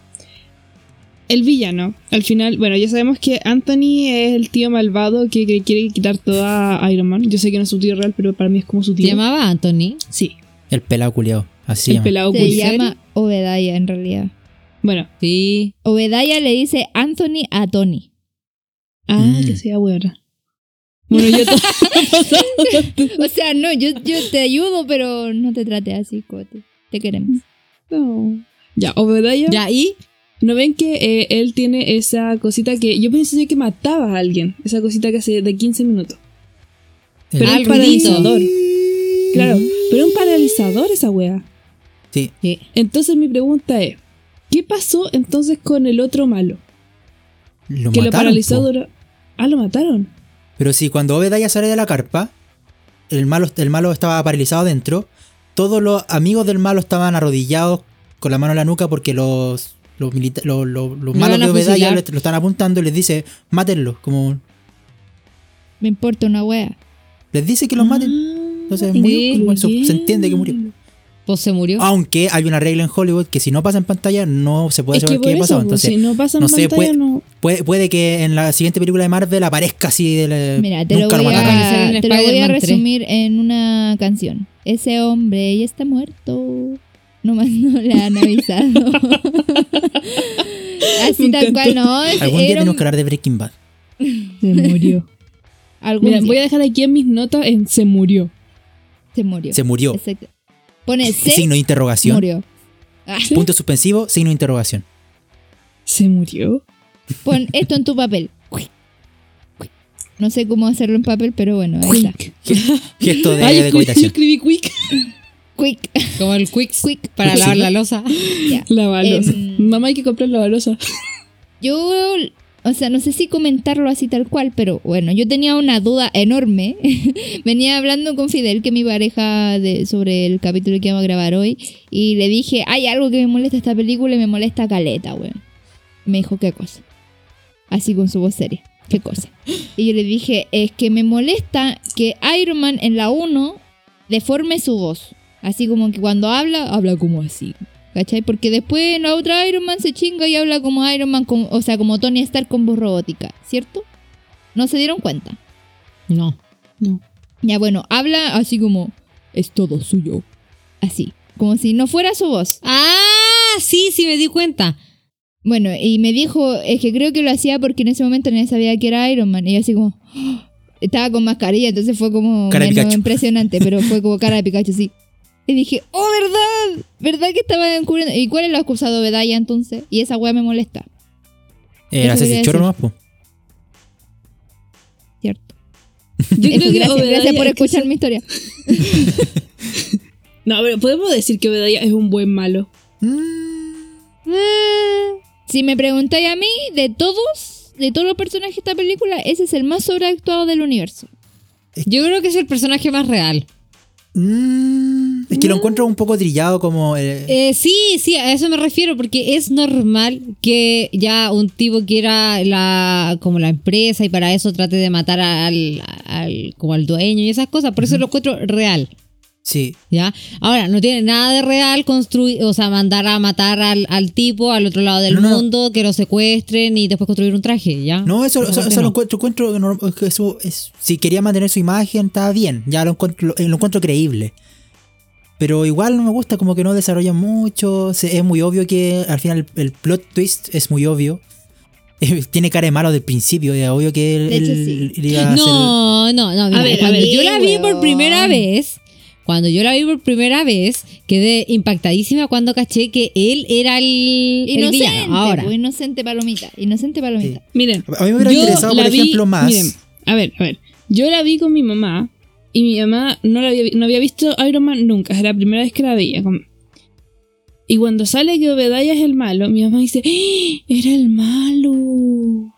El villano, al final, bueno, ya sabemos que Anthony es el tío malvado que, que quiere quitar toda a Iron Man. Yo sé que no es su tío real, pero para mí es como su ¿Se tío. llamaba Anthony? Sí, El pelado culiao. Así se el llama. pelado Se llama Obedaya en realidad. Bueno, Sí. Obedaya le dice Anthony a Tony. ah, Mm. que sea buena. Bueno, yo [laughs] O sea, no, yo, yo te ayudo, pero no te trate así, Cote. Te queremos. No. Ya, Obedaya. Ya, y ¿No ven que eh, él tiene esa cosita que yo pensé que mataba a alguien? Esa cosita que hace de 15 minutos. Pero Ah, es el paralizador. Claro, pero es un paralizador esa wea. Sí. Sí. Entonces mi pregunta es, ¿qué pasó entonces con el otro malo? Lo que lo mataron, paralizó po. dura- Ah, lo mataron. Pero si cuando Obedaya sale de la carpa, el malo, el malo estaba paralizado dentro, todos los amigos del malo estaban arrodillados con la mano en la nuca porque los, los, milita- los, los- los Me malos de fusilar. le- lo están apuntando y les dice, mátenlo. Como, Me importa una wea. les dice que los maten. Entonces murió. como eso, se entiende que murió. pues se murió. Aunque hay una regla en Hollywood que si no pasa en pantalla no se puede Es saber qué pasó. pues, Entonces, si no pasa en no sé, pantalla, puede- no... puede, puede que en la siguiente película de Marvel aparezca así de la- Mira, te lo nunca voy, a, en te lo voy a Spider-Man 3. resumir en una canción. Ese hombre ya está muerto. Nomás no le han [laughs] avisado. Así tal cual, no. Algún día era tenemos un- que hablar de Breaking Bad. Se murió. algún Mira, día voy a dejar aquí en mis notas en se murió. se murió. Se murió. Exacto. Pone se Signo de interrogación. murió. Ah, Punto suspensivo, signo de interrogación. ¿Se murió? pon esto en tu papel. No sé cómo hacerlo en papel, pero bueno, ahí está. Gesto de, Ay, de [laughs] yo escribí quick. Quick. Como el Quicks Quick. para Quick, lavar la losa. Ya. [laughs] La balosa. Em, Mamá, hay que comprar la balosa. [laughs] Yo, o sea, no sé si comentarlo así tal cual, pero bueno, yo tenía una duda enorme. [laughs] Venía hablando con Fidel, que es mi pareja, de, sobre el capítulo que vamos a grabar hoy, y le dije, hay algo que me molesta esta película y me molesta caleta, weón. Me dijo, ¿qué cosa? Así con su voz seria. ¿Qué cosa? Y yo le dije, es que me molesta que Iron Man en la 1 deforme su voz. Así como que cuando habla, habla como así. ¿Cachai? Porque después en la otra Iron Man se chinga y habla como Iron Man, con- o sea, como Tony Stark con voz robótica, ¿cierto? ¿No se dieron cuenta? No. Ya bueno, habla así como, es todo suyo. Así, como si no fuera su voz. Ah, sí, sí me di cuenta. Bueno, y me dijo, es que creo que lo hacía porque en ese momento nadie sabía que era Iron Man. Y yo así como, [gasps] estaba con mascarilla, entonces fue como menos impresionante, pero fue como cara de Pikachu, sí. Y dije, oh, ¿verdad? ¿Verdad que estaba encubriendo? ¿Y cuál es la excusa de Obedaya entonces? Y esa weá me molesta, Eh, haces quería el choro decir. nomás, po. ¿cierto? Yo Eso, creo que gracias, por es que escuchar mi historia. [laughs] No, pero podemos decir que Obedaya es un buen malo. Si me preguntáis a mí, de todos, de todos los personajes de esta película, ese es el más sobreactuado del universo. Yo creo que es el personaje más real. Mm, es que lo encuentro un poco trillado como... eh, Eh, sí, sí, a eso me refiero, porque es normal que ya un tipo quiera la, como la empresa y para eso trate de matar al, al- como al dueño y esas cosas. Por eso lo encuentro real. sí. ¿Ya? Ahora, no tiene nada de real construir, o sea, mandar a matar al, al tipo al otro lado del No, no. mundo, que lo secuestren y después construir un traje, ¿ya? No, eso, eso, lo encuentro, encuentro eso es, si quería mantener su imagen, estaba bien, ya lo encuentro, lo, lo encuentro creíble. Pero igual no me gusta, como que no desarrolla mucho, es muy obvio que al final el, plot twist es muy obvio. [laughs] Tiene cara de malo del principio, es obvio que él, De hecho, él- sí. él iba a ser- No, no, no. mira, ver, a cuando ver. yo la vi por primera vez, cuando yo la vi por primera vez, quedé impactadísima cuando caché que él era el, el Inocente, villano. Ahora, pues, inocente palomita, inocente palomita. Miren, A mí me hubiera yo interesado, la por vi- ejemplo, más. Miren, a ver, a ver. Yo la vi con mi mamá y mi mamá no, la había, no había visto Iron Man nunca. Es la primera vez que la veía. Y cuando sale que Obedaya es el malo, mi mamá dice, ¡Ah! era el malo.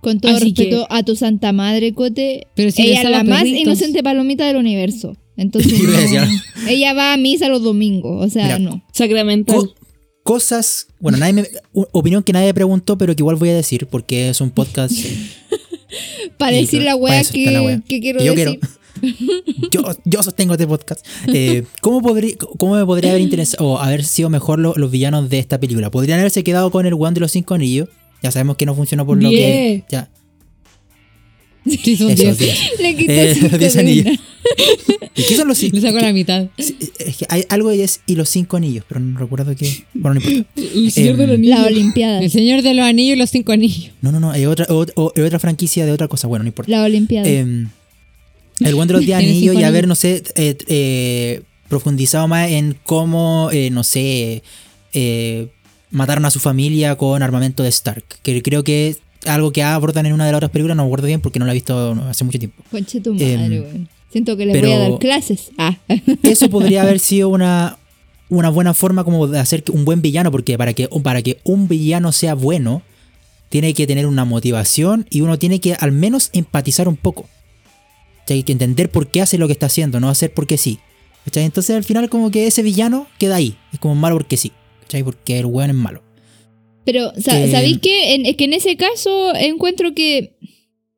Con todo Así respeto a tu santa madre, Cote, Pero si ella es la más inocente palomita del universo. Entonces, [laughs] no- ella va a misa los domingos, o sea, Mira, no. Sacramental. Co- cosas, bueno, nadie me- opinión que nadie preguntó, pero que igual voy a decir, porque es un podcast. [laughs] Para decir la wea la que, wea. que quiero Que yo decir. [laughs] [laughs] yo, yo sostengo este podcast. Eh, ¿cómo, podría, ¿Cómo me podría haber interesado o haber sido mejor lo- los villanos de esta película? ¿Podrían haberse quedado con el One de los Cinco Anillos? Ya sabemos que no funcionó por lo que. Ya. [laughs] Sí, son Esos 10. días. [laughs] Le quitó Eh, cinco los 10 de anillos. ¿Y qué son los Le cinco? saco la mitad. Es que hay algo de es y los cinco anillos, pero no recuerdo qué. Bueno, no importa. El señor de los Em, anillos. La Olimpiada. El señor de los anillos y los cinco anillos. No, no, no, hay otra, o- o- hay otra franquicia de otra cosa. Bueno, no importa. La Olimpiada. Em, el buen [laughs] de los 10 Tiene anillos y haber, no sé, eh, eh, profundizado más en cómo, eh, no sé, mataron a su familia con armamento de Stark. Que creo que es algo que abordan en una de las otras películas, no me acuerdo bien porque no la he visto hace mucho tiempo. Conche tu madre, em, weón. Siento que le pero- voy a dar clases. Ah. [laughs] Eso podría haber [laughs] sido una, una buena forma como de hacer que un buen villano, porque para que, para que un villano sea bueno, tiene que tener una motivación y uno tiene que al menos empatizar un poco. ¿Cachai? Hay que entender por qué hace lo que está haciendo, no hacer porque sí. ¿Cachai? Entonces al final como que ese villano queda ahí. Es como malo porque sí. ¿Cachai? Porque el weón es malo. Pero, Que- ¿sabéis qué? En- es que en ese caso encuentro que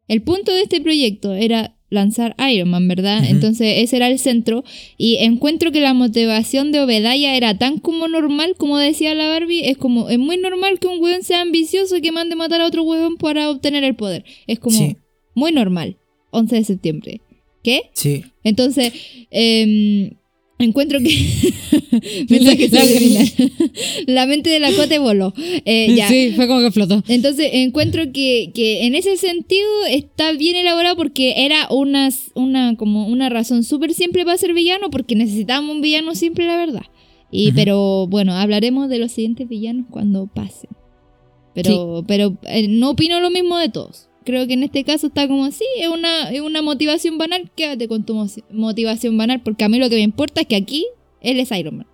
el punto de este proyecto era lanzar Iron Man, ¿verdad? Entonces ese era el centro y encuentro que la motivación de Obedaya era tan como normal, como decía la Barbie, es como, es muy normal que un weón sea ambicioso y que mande matar a otro weón para obtener el poder. Es como Sí. muy normal. 11 de septiembre. ¿Qué? Sí. Entonces, em, encuentro que... [laughs] Mensaje [laughs] La- mente de la cote voló. Eh, ya. Sí, fue como que flotó. Entonces encuentro que, que en ese sentido está bien elaborado porque era una, una, como una razón súper simple para ser villano porque necesitábamos un villano simple, la verdad. Y. Pero bueno, hablaremos de los siguientes villanos cuando pasen. Pero, pero eh, no opino lo mismo de todos. Creo que en este caso está como así, es una, es una motivación banal. Quédate con tu mo- motivación banal porque a mí lo que me importa es que aquí él es Iron Man.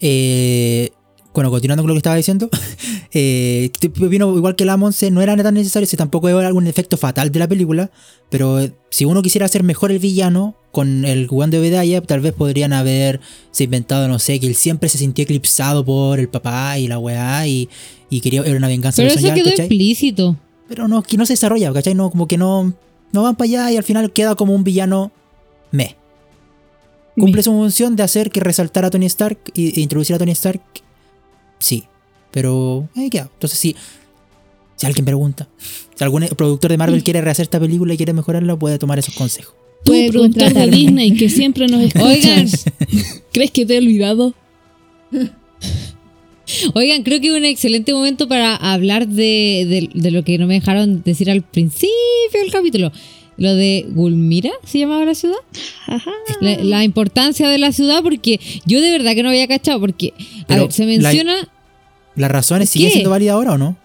Eh, bueno, continuando con lo que estaba diciendo, [laughs] eh, opino igual que la Monse, no era tan necesario, si tampoco era algún efecto fatal de la película, pero eh, si uno quisiera hacer mejor el villano con el Juan de Obedaya, tal vez podrían haberse inventado, no sé, que él siempre se sintió eclipsado por el papá y la weá y, y quería era una venganza Pero eso personal, quedó ¿cachai? explícito. Pero no, que no se desarrolla, ¿cachai? No, como que no, no van para allá y al final queda como un villano me. Cumple su función de hacer que resaltar a Tony Stark e introducir a Tony Stark. Sí, pero ahí queda. Entonces, sí, si alguien pregunta, si algún productor de Marvel quiere rehacer esta película y quiere mejorarla, puede tomar esos consejos. Tú, Puede productor de contratarme. Disney, que siempre nos [laughs] escuchas. Oigan. [laughs] ¿Crees que te he olvidado? [laughs] Oigan, creo que es un excelente momento para hablar de, de- de lo que no me dejaron decir al principio del capítulo. Lo de Gulmira, ¿se llamaba la ciudad? La, la importancia de la ciudad, porque yo de verdad que no había cachado, porque, a ver, se la- menciona... ¿Las razones ¿Qué? siguen siendo válidas ahora o no?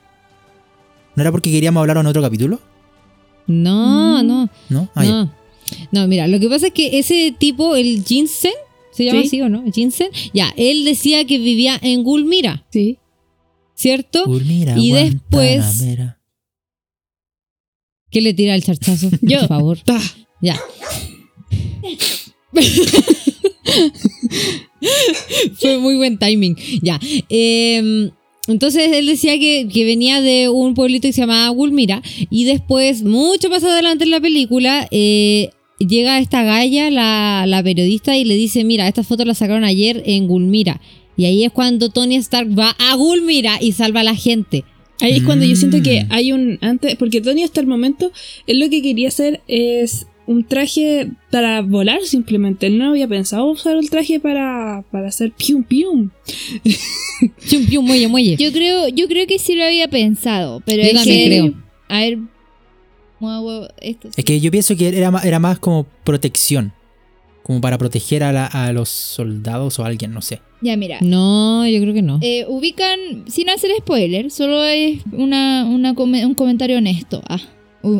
¿No era porque queríamos hablar en otro capítulo? No, no, ¿No? Ah, no. No, mira, lo que pasa es que ese tipo, el Jinsen, ¿se llama Sí. así o no? Jinsen, ya, él decía que vivía en Gulmira, Sí. ¿cierto? Gulmira, Y después-. ¿Qué le tira el charchazo? [laughs] Yo. Por favor. Ta. Ya. [laughs] [laughs] Fue muy buen timing. Ya. Eh, entonces él decía que, que venía de un pueblito que se llamaba Gulmira. Y después, mucho más adelante en la película, eh, llega esta Gaia, la, la periodista, y le dice: Mira, estas fotos las sacaron ayer en Gulmira. Y ahí es cuando Tony Stark va a Gulmira y salva a la gente. Ahí es cuando yo siento que Mm. hay un antes, porque Tony hasta el momento, él lo que quería hacer es un traje para volar simplemente. Él no había pensado usar el traje para, para hacer pium pium. [laughs] Chum, pium, muelle, muelle. Yo creo, yo creo que sí lo había pensado, pero Yo es también que, creo. A ver, muevo esto. Es que yo pienso que era, ma- era más como protección. Como para proteger a, la- a los soldados o a alguien, no sé. Ya mira, No, yo creo que no. eh, ubican, sin hacer spoiler, solo es una, una un comentario honesto ah,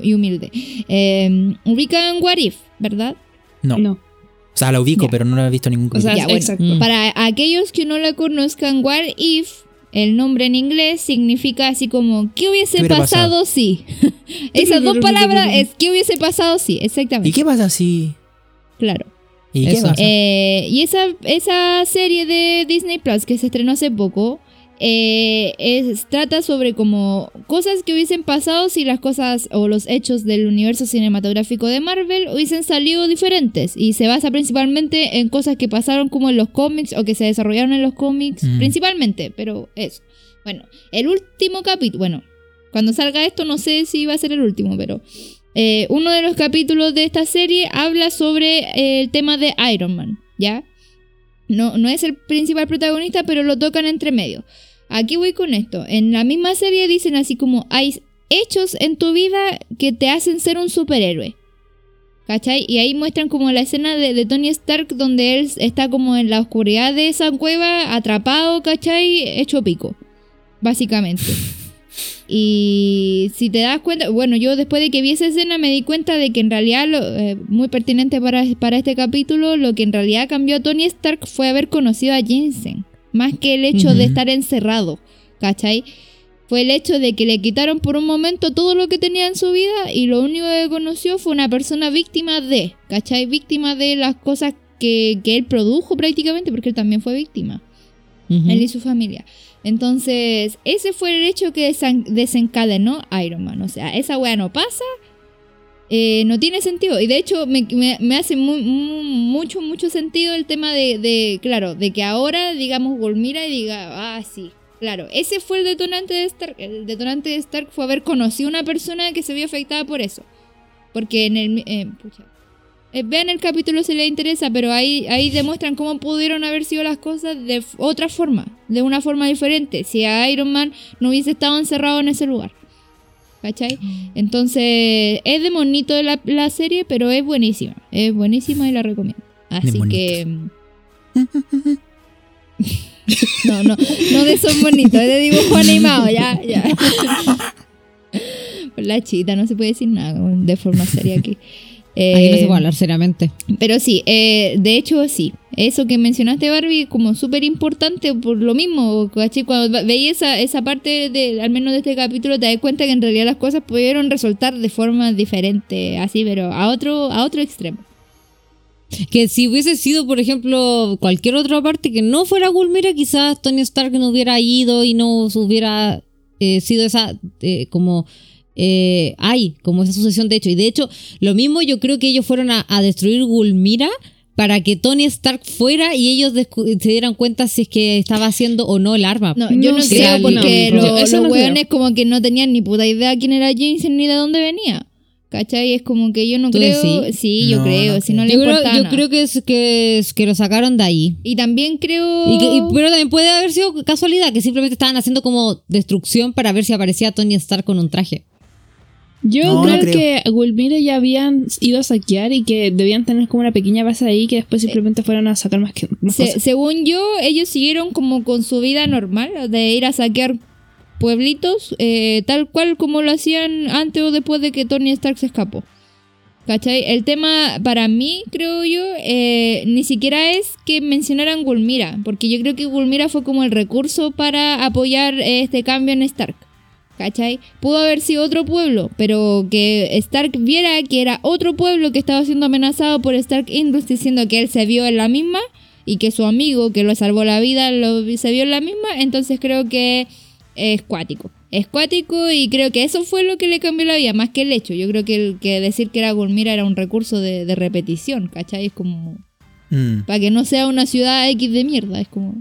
y humilde. Eh, ubican What If, ¿verdad? No. No. O sea, la ubico, Ya. pero no la he visto en ningún O sea, capítulo. Ya, bueno. exacto. Mm. Para aquellos que no la conozcan, What If, el nombre en inglés significa así como ¿qué hubiese ¿Qué hubiera pasado si? [laughs] Esas dos palabras es ¿qué hubiese pasado si? Exactamente. ¿Y qué pasa si.? Claro. ¿Y qué pasa? Eh, y esa, esa serie de Disney Plus que se estrenó hace poco eh, es- trata sobre como cosas que hubiesen pasado si las cosas o los hechos del universo cinematográfico de Marvel hubiesen salido diferentes y se basa principalmente en cosas que pasaron como en los cómics o que se desarrollaron en los cómics Mm. principalmente, pero eso. Bueno, el último capítulo, bueno, Cuando salga esto, no sé si va a ser el último, pero eh, uno de los capítulos de esta serie habla sobre eh, el tema de Iron Man, ¿ya? No, no es el principal protagonista, pero lo tocan entre medio. Aquí voy con esto. En la misma serie dicen así como hay hechos en tu vida que te hacen ser un superhéroe. ¿Cachai? Y ahí muestran como la escena de, Tony Stark donde él está como en la oscuridad de esa cueva, atrapado, ¿cachai? Hecho pico. Básicamente. Y si te das cuenta, bueno, yo después de que vi esa escena me di cuenta de que en realidad, lo, eh, muy pertinente para, para este capítulo, lo que en realidad cambió a Tony Stark fue haber conocido a Jensen. Más que el hecho de estar encerrado, ¿cachai? Fue el hecho de que le quitaron por un momento todo lo que tenía en su vida y lo único que conoció fue una persona víctima de, ¿cachai? Víctima de las cosas que, que él produjo prácticamente, porque él también fue víctima él y su familia. Entonces, ese fue el hecho que desencadenó Iron Man. O sea, esa wea no pasa, eh, no tiene sentido. Y de hecho, me, me- me hace mu- mu- mucho, mucho sentido el tema de, de, claro, de que ahora, digamos, Golmira y diga, ah, sí. Claro, ese fue el detonante de Stark. El detonante de Stark fue haber conocido a una persona que se vio afectada por eso. Porque en el... eh, pucha. Eh, vean el capítulo si les interesa, pero ahí, ahí demuestran cómo pudieron haber sido las cosas de otra forma, de una forma diferente, si a Iron Man no hubiese estado encerrado en ese lugar. ¿Cachai? Entonces, es de monito la, la serie, pero es buenísima. Es buenísima y la recomiendo. Así que... [laughs] No, no, no de son bonitos, es de dibujo animado, ya, ya. [laughs] Por la chita, no se puede decir nada de forma seria aquí. Aquí no se Eh, puede hablar seriamente. pero sí, eh, de hecho sí. Eso que mencionaste, Barbie, como súper importante por lo mismo. ¿cachai? Cuando veis esa, esa parte, de, al menos de este capítulo, te das cuenta que en realidad las cosas pudieron resultar de forma diferente, así, pero a otro, a otro extremo. Que si hubiese sido, por ejemplo, cualquier otra parte que no fuera Gulmira, quizás Tony Stark no hubiera ido y no hubiera eh, sido esa eh, como eh, ay, como esa sucesión de hecho. Y de hecho, lo mismo yo creo que ellos fueron a, a destruir Gulmira para que Tony Stark fuera y ellos se dieran cuenta si es que estaba haciendo o no el arma. No, yo no, No sé, creo, porque no, lo- los no hueones como que no tenían ni puta idea quién era Jensen ni de dónde venía. ¿Cachai? Es como que yo no ¿Tú creo. decís? Sí, yo No, creo. no si no creo. le yo creo, importaba yo creo que, es, que, es- que lo sacaron de ahí. Y también creo. Y que- y- pero también puede haber sido casualidad, que simplemente estaban haciendo como destrucción para ver si aparecía Tony Stark con un traje. Yo No, no creo, que Gulmira ya habían ido a saquear y que debían tener como una pequeña base ahí que después simplemente fueron a sacar más, que, más Se- cosas. según yo, ellos siguieron como con su vida normal, de ir a saquear pueblitos, eh, tal cual como lo hacían antes o después de que Tony Stark se escapó. ¿Cachai? El tema para mí, creo yo, eh, ni siquiera es que mencionaran Gulmira, porque yo creo que Gulmira fue como el recurso para apoyar eh, este cambio en Stark. ¿Cachai? Pudo haber sido otro pueblo, pero que Stark viera que era otro pueblo que estaba siendo amenazado por Stark Industries, diciendo que él se vio en la misma y que su amigo que lo salvó la vida lo, se vio en la misma, entonces creo que es cuático. Es cuático y creo que eso fue lo que le cambió la vida, más que el hecho. Yo creo que, el, que decir que era Gulmira era un recurso de, de repetición, ¿cachai? Es como... Mm. Para que no sea una ciudad X de mierda, es como...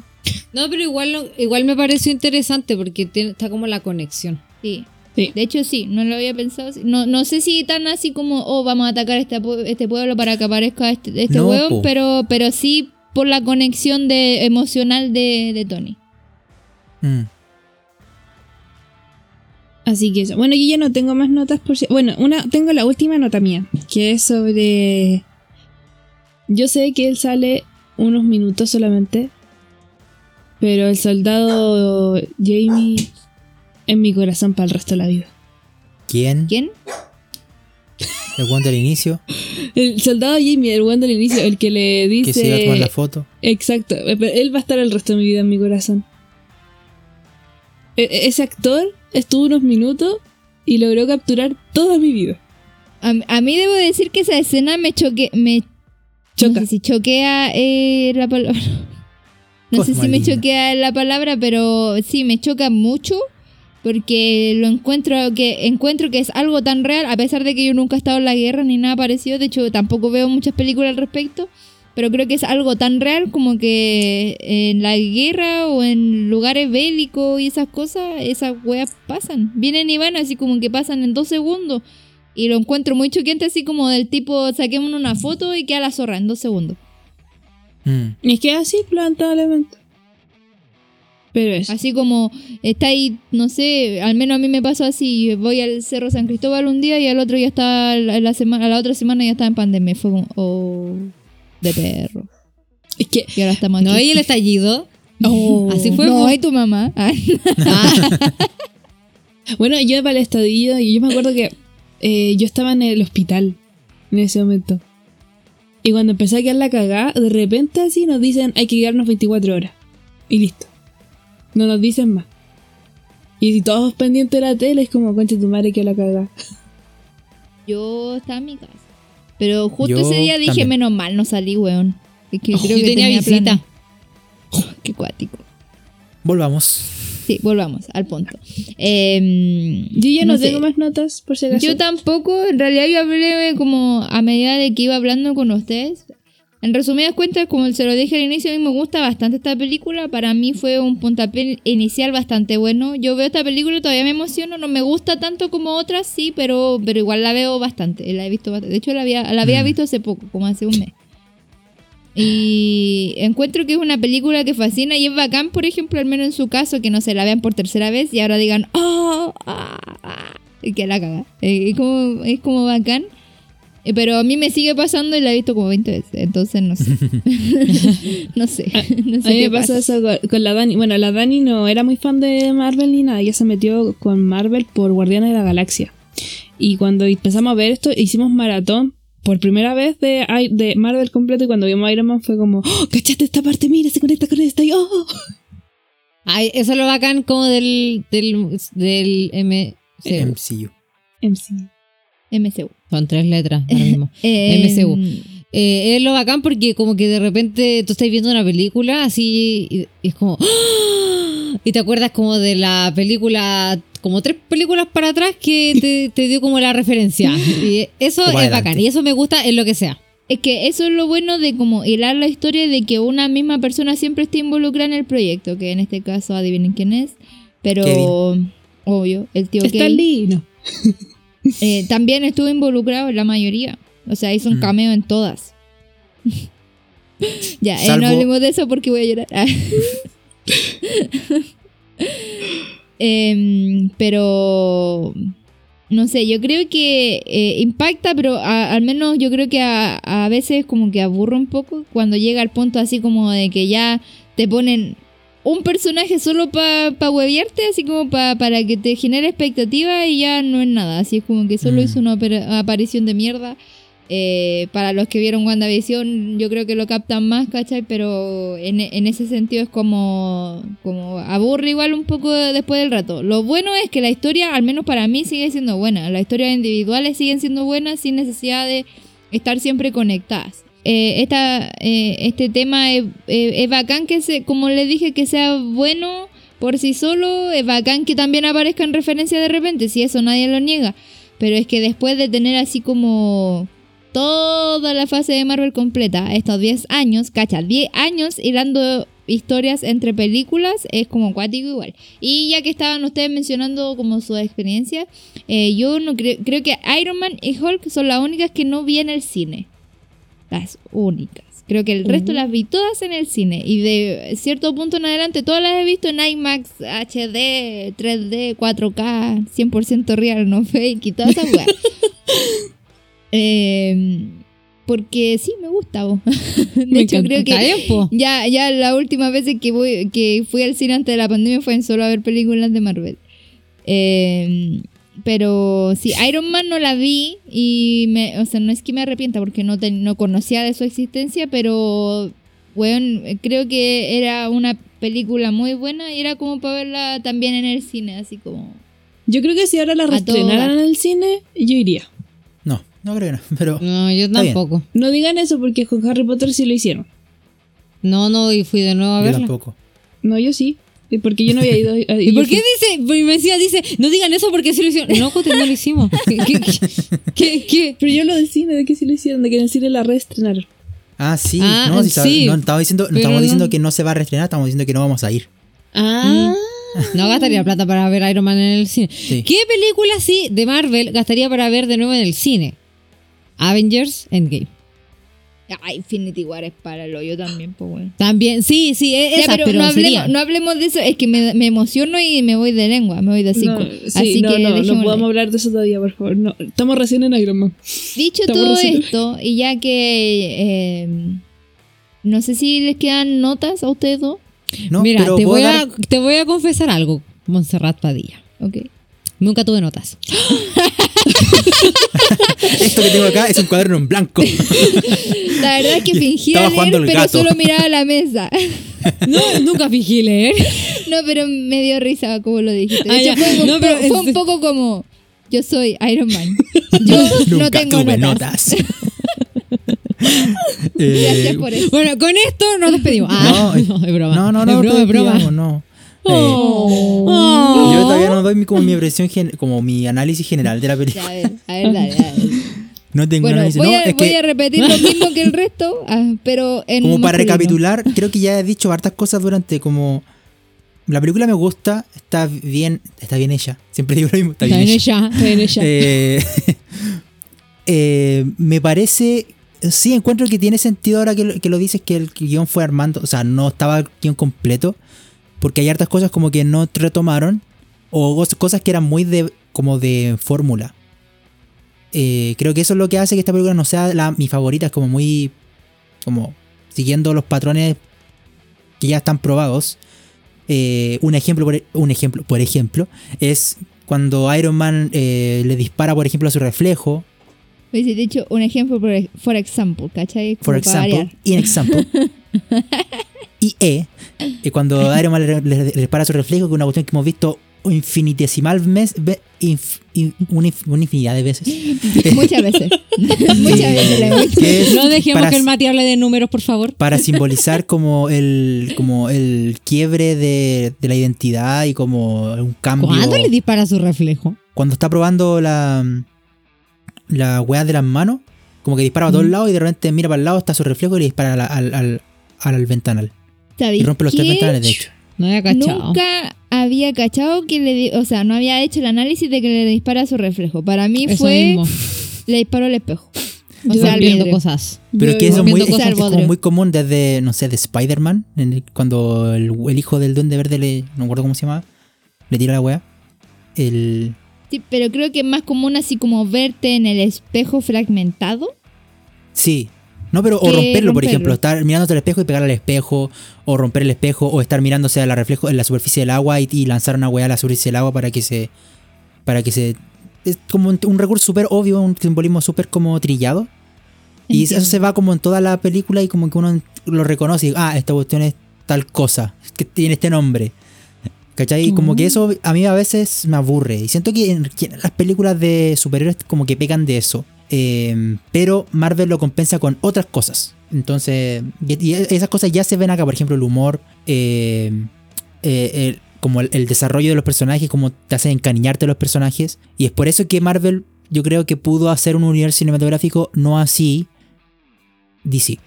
No, pero igual, igual me pareció interesante porque tiene- está como la conexión. Sí. Sí. De hecho, sí, no lo había pensado. No, no sé si tan así como, oh, vamos a atacar este, este pueblo para que aparezca este, este No, po. pero, pero sí por la conexión de, emocional de, de Tony. Mm. Así que eso. Bueno, yo ya no tengo más notas por si. Bueno, una, tengo la última nota mía, que es sobre. Yo sé que él sale unos minutos solamente, pero el soldado Jamie en mi corazón para el resto de la vida. ¿Quién? ¿Quién? [laughs] El Juan del inicio, El soldado Jamie, el buen del inicio, el que le dice. que se iba a tomar la foto. Exacto, él va a estar el resto de mi vida en mi corazón. E- e- ese actor estuvo unos minutos y logró capturar toda mi vida. A, a mí debo decir que esa escena me choque... Me, Choca. No sé si choquea eh, la palabra. No sé si me choquea la palabra, pero sí, me choca mucho. Porque lo encuentro que encuentro que es algo tan real, a pesar de que yo nunca he estado en la guerra ni nada parecido. De hecho, tampoco veo muchas películas al respecto. pero creo que es algo tan real como que en la guerra o en lugares bélicos y esas cosas, esas weas pasan. Vienen y van así como que pasan en dos segundos. Y lo encuentro muy choqueante así como del tipo, saquemos una foto y queda la zorra en dos segundos. Mm. Y es que así, lamentablemente. Pero es. Así como está ahí, no sé, al menos a mí me pasó así, voy al Cerro San Cristóbal un día y al otro ya está, la, semana, a la otra semana ya está en pandemia. Fue como, oh, de perro. Es que. Y ahora estamos aquí. No, y el estallido. Oh. Así fue. No, y tu mamá. [laughs] Ah. Bueno, yo para el estadillo, y yo me acuerdo que eh, yo estaba en el hospital en ese momento. Y cuando empecé a quedar la cagada, de repente así nos dicen hay que quedarnos 24 horas. Y listo. No nos dicen más. Y si todos pendientes de la tele, es como, concha tu madre que la cagada. [laughs] Yo estaba en mi casa. Pero justo Yo ese día dije, también. menos mal, no salí, weón. Es que Oh, creo yo que tenía visita. planes. [laughs] Qué cuático. Volvamos. Sí, volvamos al punto. Em, Yo ya no, tengo más notas, por si acaso. Yo tampoco, en realidad yo hablé como a medida de que iba hablando con ustedes. En resumidas cuentas, como se lo dije al inicio, a mí me gusta bastante esta película. Para mí fue un puntapié inicial bastante bueno. Yo veo esta película y todavía me emociono. No me gusta tanto como otras, sí, pero, pero igual la veo bastante. La he visto bastante. De hecho, la había, la había Mm. visto hace poco, como hace un mes. Y encuentro que es una película que fascina y es bacán, por ejemplo, al menos en su caso, que no se la vean por tercera vez y ahora digan, ¡Oh! ah, ah", y que la caga. Eh, Es como, es como bacán. Eh, Pero a mí me sigue pasando y la he visto como 20 veces, entonces no sé. [laughs] [laughs] no sé. no sé A mí qué me pasa pasa. eso con, con la Dani. Bueno, la Dani no era muy fan de Marvel ni nada. Ella se metió con Marvel por Guardianes de la Galaxia. Y cuando empezamos a ver esto, hicimos maratón por primera vez de, de Marvel completo. Y cuando vimos Iron Man fue como, ¡Oh, ¿cachaste esta parte? Mira, se conecta con esta. Y, ¡Oh! Ay, eso es lo bacán como del, del, del M. MCU. MC. MCU. Son tres letras [laughs] ahora mismo. Eh, MCU. Eh, es lo bacán porque como que de repente tú estás viendo una película así y, y es como... ¡ah! [gasps] Y te acuerdas como de la película, como tres películas para atrás que te, te dio como la referencia. Y eso es bacán y eso me gusta en lo que sea. Es que eso es lo bueno de como hilar la historia de que una misma persona siempre esté involucrada en el proyecto, que en este caso adivinen quién es, pero Kevin. obvio, el tío Está Kevin. lindo. [laughs] Eh, también estuvo involucrado en la mayoría. O sea, hizo un Mm. cameo en todas. [laughs] ya, eh, no hablemos de eso porque voy a llorar. [laughs] Em, pero no sé, yo creo que eh, impacta, pero a- al menos yo creo que a, a veces como que aburre un poco cuando llega al punto así como de que ya te ponen un personaje solo para pa hueviarte, así como pa- para que te genere expectativa y ya no es nada. Así es como que solo Mm. hizo una aparición de mierda. Eh, para los que vieron WandaVision, yo creo que lo captan más, ¿cachai? Pero en, en ese sentido es como, como aburre igual un poco después del rato. Lo bueno es que la historia, al menos para mí, sigue siendo buena. Las historias individuales siguen siendo buenas sin necesidad de estar siempre conectadas. Eh, esta, eh, este tema es, bacán que, se, como les dije, que sea bueno por sí solo. Es bacán que también aparezcan referencias de repente, si eso nadie lo niega. Pero es que después de tener así como toda la fase de Marvel completa, estos 10 años, cacha, 10 años hilando historias entre películas, es como cuático igual. Y ya que estaban ustedes mencionando como su experiencia, eh, yo no creo, creo que Iron Man y Hulk son las únicas que no vi en el cine. Las únicas. Creo que el resto las vi todas en el cine. Y de cierto punto en adelante, todas las he visto en IMAX, HD, 3D, 4K, 100% real, no fake y todas esas [laughs] weas. Eh, porque sí, me gusta. vos. [laughs] De Me hecho, creo que po. ya, ya la última vez que, voy, que fui al cine antes de la pandemia fue en solo a ver películas de Marvel. Eh, pero sí, Iron Man no la vi y me, o sea, no es que me arrepienta porque no, te- no conocía de su existencia, pero bueno, creo que era una película muy buena y era como para verla también en el cine, así como... Yo creo que si ahora la reestrenaran en el cine, yo iría. No, creo que no. Pero No, yo tampoco. No digan eso porque con Harry Potter sí lo hicieron. No, no, y fui de nuevo a yo verla. tampoco. No, yo sí. Porque yo no había ido. [laughs] ¿Y por qué dice? porque Me decía, dice, no digan eso porque sí lo hicieron. No, Jote, no lo hicimos. [laughs] ¿Qué, qué, qué, qué- qué? Pero yo lo del cine, de que sí lo hicieron, de que en el cine la reestrenaron. Ah, sí. Ah, no, sí, no estamos diciendo, no estamos no- diciendo que no se va a reestrenar, estamos diciendo que no vamos a ir. Ah, No gastaría plata para ver Iron Man en el cine. Sí. ¿Qué película sí de Marvel gastaría para ver de nuevo en el cine? Avengers Endgame. Ah, Infinity War es para lo yo también, pues bueno. También, sí, sí, e- Ya, esa, pero, pero, no, hablemos, sería. no hablemos de eso, es que me, me emociono y me voy de lengua, me voy de cinco. no, sí, Así no, que no, no podemos hablar de eso todavía, por favor. No, estamos recién en Iron Man. Dicho Estamos todo recién- esto, y ya que eh, no sé si les quedan notas a ustedes dos. No, Mira, pero te voy, dar- a, te voy a confesar algo, Montserrat Padilla. Ok. Nunca tuve notas. [laughs] Esto que tengo acá es un cuaderno en blanco. [laughs] La verdad es que fingía leer, pero gato. solo miraba la mesa. [laughs] No, nunca fingí leer. [laughs] No, pero me dio risa como lo dijiste. De Ah, hecho, fue, un No, po- pero fue un es- poco como yo soy Iron Man. Yo no Nunca tengo tuve notas. notas. Eh, Gracias por eso. Bueno, con esto nos despedimos. Ah, No, no, es broma. No, no, es no, broma, es broma. despidamos, no. Eh, Oh. Yo todavía no doy mi, como mi impresión, como mi análisis general de la película. Ya, a ver, a ver, dale. [laughs] No tengo Bueno, análisis. voy, no, a, es voy que a repetir lo mismo que el resto, [laughs] ah, pero en como para masculino. recapitular, creo que ya he dicho hartas cosas durante como la película me gusta, está bien, está bien ella. Siempre digo lo mismo, está, Está bien en ella. ella. Está en ella. [laughs] Eh, eh, me parece. Sí, encuentro que tiene sentido ahora que lo, que lo dices que el guion fue armando. O sea, no estaba el guion completo. Porque hay hartas cosas como que no retomaron. O cos- cosas que eran muy de. como de fórmula. Eh, creo que eso es lo que hace que esta película no sea la, mi favorita. Es como muy. como. siguiendo los patrones que ya están probados. Eh, un ejemplo, por, un ejemplo, por ejemplo, es cuando Iron Man eh, le dispara, por ejemplo, a su reflejo. Pues, de hecho, un ejemplo, por, for example, ¿cachai? For Como example, variar. in example. [laughs] y E, eh, cuando [laughs] Iron Man le, le- le dispara a su reflejo, que es una cuestión que hemos visto infinitesimal mes, ve- inf- in- una, inf- una infinidad de veces. [laughs] Muchas veces. [laughs] Muchas veces la he visto. Que es No dejemos para- que el Mati hable de números, por favor. para simbolizar como el como el quiebre de, de la identidad y como un cambio. ¿Cuándo le dispara su reflejo? Cuando está probando la la weá de las manos, como que dispara a todos lados y de repente mira para el lado, está su reflejo y le dispara al, al ventanal. Y ¿Sabéis rompe los tres ventanales, de hecho. No había cachado. Nunca había cachado que le di- o sea, no había hecho el análisis de que le dispara su reflejo. Para mí Eso fue mismo. le disparó al espejo. O Yo sea, viendo cosas. Pero es que eso es muy, es, cosas es al como muy común desde, no sé, de Spider-Man, el- cuando el, el hijo del duende verde, le, no me acuerdo cómo se llama, le tira la weá. El, Sí, pero creo que es más común así como verte en el espejo fragmentado. sí. No, pero o romperlo, por ejemplo, estar mirándote al espejo y pegar al espejo, o romper el espejo, o estar mirándose a la reflejo en la superficie del agua y, y lanzar una weá a la superficie del agua para que se. para que se. Es como un, un recurso súper obvio, un simbolismo súper como trillado. Y Entiendo. eso se va como en toda la película y como que uno lo reconoce y, ah, esta cuestión es tal cosa, que tiene este nombre. ¿Cachai? Como que eso a mí a veces me aburre. Y siento que en, las películas de superhéroes como que pecan de eso. Eh, pero Marvel lo compensa con otras cosas. Entonces, y, y esas cosas ya se ven acá. Por ejemplo, el humor, eh, eh, el- como el, el desarrollo de los personajes, como te hace encariñarte a los personajes. Y es por eso que Marvel, yo creo que pudo hacer un universo cinematográfico no así DC.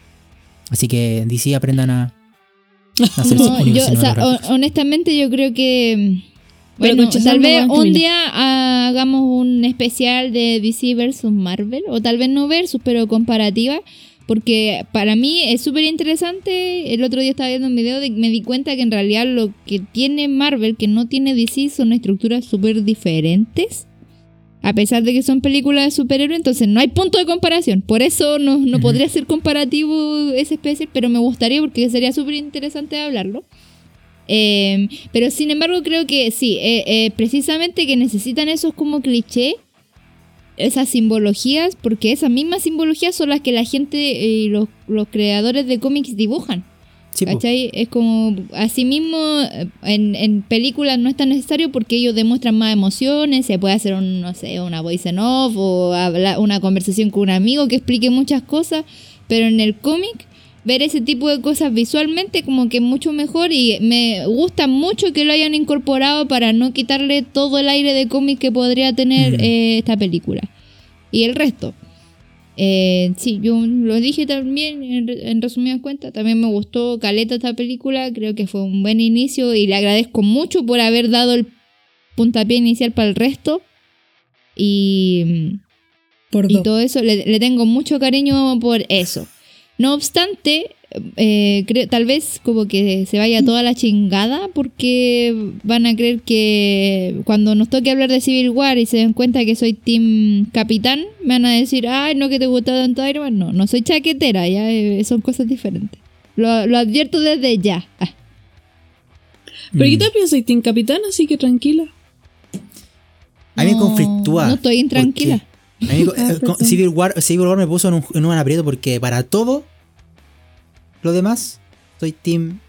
Así que DC aprendan a, [laughs] No, yo, o sea, honestamente yo creo que mm, Pero bueno, tal vez un día hagamos un especial de DC versus Marvel o tal vez no versus, pero comparativa, porque para mí es súper interesante. El otro día estaba viendo un video y me di cuenta que en realidad lo que tiene Marvel que no tiene DC son estructuras súper diferentes. A pesar de que son películas de superhéroes, entonces no hay punto de comparación. Por eso no, no podría ser comparativo ese especial, pero me gustaría porque sería súper interesante hablarlo. Eh, pero sin embargo creo que sí, eh, eh, precisamente que necesitan esos como cliché, esas simbologías, porque esas mismas simbologías son las que la gente y los, los creadores de cómics dibujan. Sí. ¿Cachai? Es como, asimismo, eh, en, en películas no es tan necesario porque ellos demuestran más emociones, se puede hacer, un, no sé, una voice en off o hablar, una conversación con un amigo que explique muchas cosas, pero en el cómic, ver ese tipo de cosas visualmente como que mucho mejor y me gusta mucho que lo hayan incorporado para no quitarle todo el aire de cómic que podría tener Mm. eh, esta película. Y el resto. Eh, sí, yo lo dije también en, re- en resumidas cuentas. También me gustó Caleta esta película. Creo que fue un buen inicio y le agradezco mucho por haber dado el puntapié inicial para el resto. Y, Por y todo eso, le, le tengo mucho cariño por eso. No obstante, eh, creo, tal vez como que se vaya toda la chingada porque van a creer que cuando nos toque hablar de Civil War y se den cuenta que soy Team Capitán, me van a decir, ay, no que te gusta tanto Iron Man. No, no soy chaquetera, ya eh, son cosas diferentes. Lo, lo advierto desde ya. Ah, Pero Mm. ¿qué tal piensas, Team Capitán? Así que tranquila. A mí me conflictúa. No estoy intranquila. Porque a mí, eh, con- Civil, War, Civil War me puso en un, en un aprieto porque para todo lo demás soy Team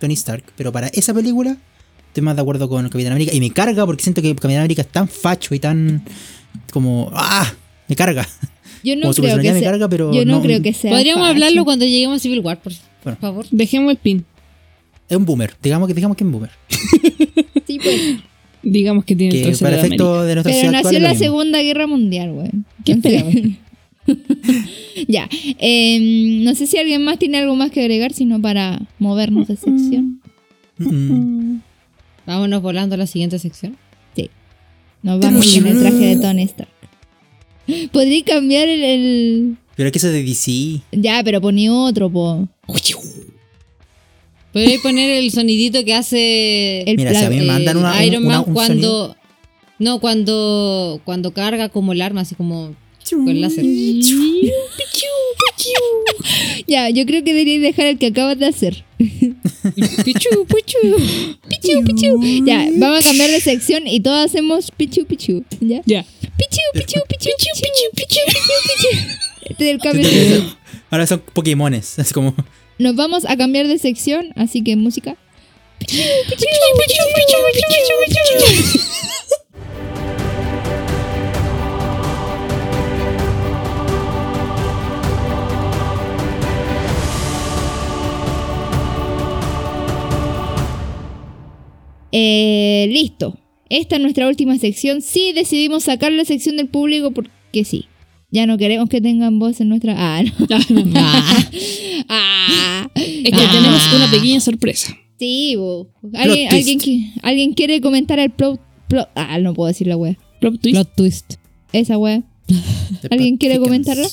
Tony Stark. Pero para esa película estoy más de acuerdo con Capitán América. Y me carga porque siento que Capitán América es tan facho y tan como... ¡Ah! Me carga. Yo no como su creo que personalidad me sea, carga, pero yo no, no- creo que sea. Podríamos facho. hablarlo cuando lleguemos a Civil War, por Bueno. favor. Dejemos el pin. Es un boomer. Digamos que, digamos que es un boomer. [laughs] Sí, pues. Digamos que tiene el Que para de efecto de nuestra Pero nació actual en la. Segunda Guerra Mundial, güey. ¿Qué esperabas? [laughs] [laughs] ya. em, no sé si alguien más tiene algo más que agregar, sino para movernos de sección. Vámonos volando a la siguiente sección. Nos vamos con el traje de Tony Stark. [laughs] Podría cambiar el, el- Pero es que eso es de DC. Ya, pero ponía otro, po. Podríais poner el sonidito que hace El Mira, si a mí me mandan una, Iron una- Man un cuando. No, cuando, cuando carga como el arma, así como con láser. [laughs] Ya, yo creo que deberíais dejar el que acabas de hacer. [laughs] Pichu, pichu. Pichu, pichu. Ya, vamos a cambiar de sección y todos hacemos pichu, pichu. ¿Ya? Ya. Pichu, pichu, pichu, pichu, pichu, pichu, pichu. Este es el [laughs] cambio de... son- Ahora son Pokémones. Es como. Nos vamos a cambiar de sección, así que música. Eh, listo. Esta es nuestra última sección. Sí, decidimos sacar la sección del público porque sí. Ya no queremos que tengan voz en nuestra. Ah, no. Ah, [laughs] ah. Es que tenemos una pequeña sorpresa. Sí, bo. ¿Alguien, alguien, twist. que- ¿Alguien quiere comentar el plot, plot- Ah, no puedo decir la wea. Plot twist. Plot twist. Esa wea. [laughs] ¿Alguien quiere comentarla?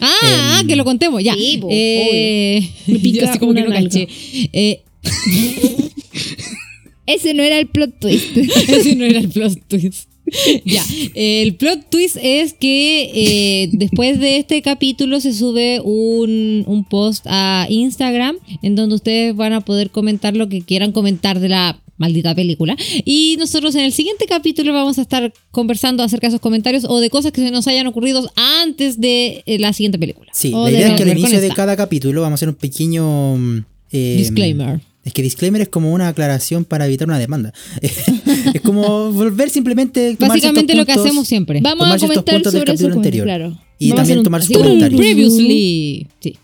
Ah, Em, que lo contemos, ya. Sí, po, eh, Me pica yo así como que una no nalga. caché. Eh, [laughs] Ese no era el plot twist. ese no era el plot twist. [laughs] ya, el plot twist es que eh, después de este capítulo se sube un, un post a Instagram en donde ustedes van a poder comentar lo que quieran comentar de la maldita película. Y nosotros en el siguiente capítulo vamos a estar conversando acerca de esos comentarios o de cosas que se nos hayan ocurrido antes de eh, la siguiente película. Sí, O la de idea es que al inicio de cada capítulo vamos a hacer un pequeño. mm, eh, Disclaimer. Es que disclaimer es como una aclaración para evitar una demanda. [laughs] es como volver simplemente. Básicamente lo que hacemos siempre. Vamos a comentar sobre eso. anterior. Claro. Y Vamos también tomar sus comentarios. Previously. Sí.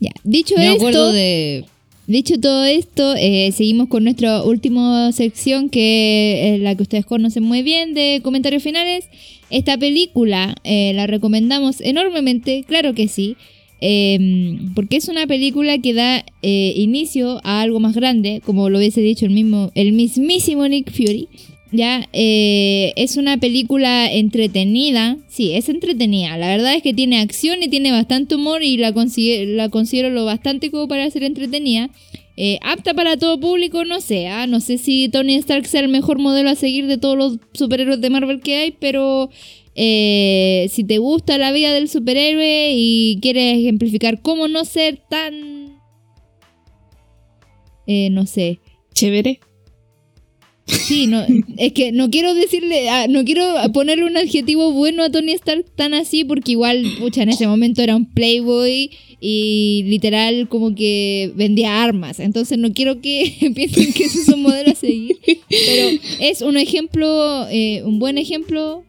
Ya. Dicho Me esto, de. dicho todo esto, eh, seguimos con nuestra última sección que es la que ustedes conocen muy bien de comentarios finales. Esta película eh, la recomendamos enormemente, claro que sí. Eh, porque es una película que da eh, inicio a algo más grande, como lo hubiese dicho el mismo, el mismísimo Nick Fury. Ya, eh, es una película entretenida. Sí, es entretenida. La verdad es que tiene acción y tiene bastante humor y la, consigue- la considero lo bastante como para ser entretenida. Eh, apta para todo público, no sé. ah, No sé si Tony Stark sea el mejor modelo a seguir de todos los superhéroes de Marvel que hay, pero eh, si te gusta la vida del superhéroe y quieres ejemplificar cómo no ser tan... eh, no sé. Chévere. Sí, no, [laughs] es que no quiero decirle, ah, no quiero ponerle un adjetivo bueno a Tony Stark tan así, porque igual, pucha, en ese momento era un playboy y literal como que vendía armas. Entonces no quiero que [laughs] piensen que ese es un modelo a seguir. Pero es un ejemplo, eh, un buen ejemplo,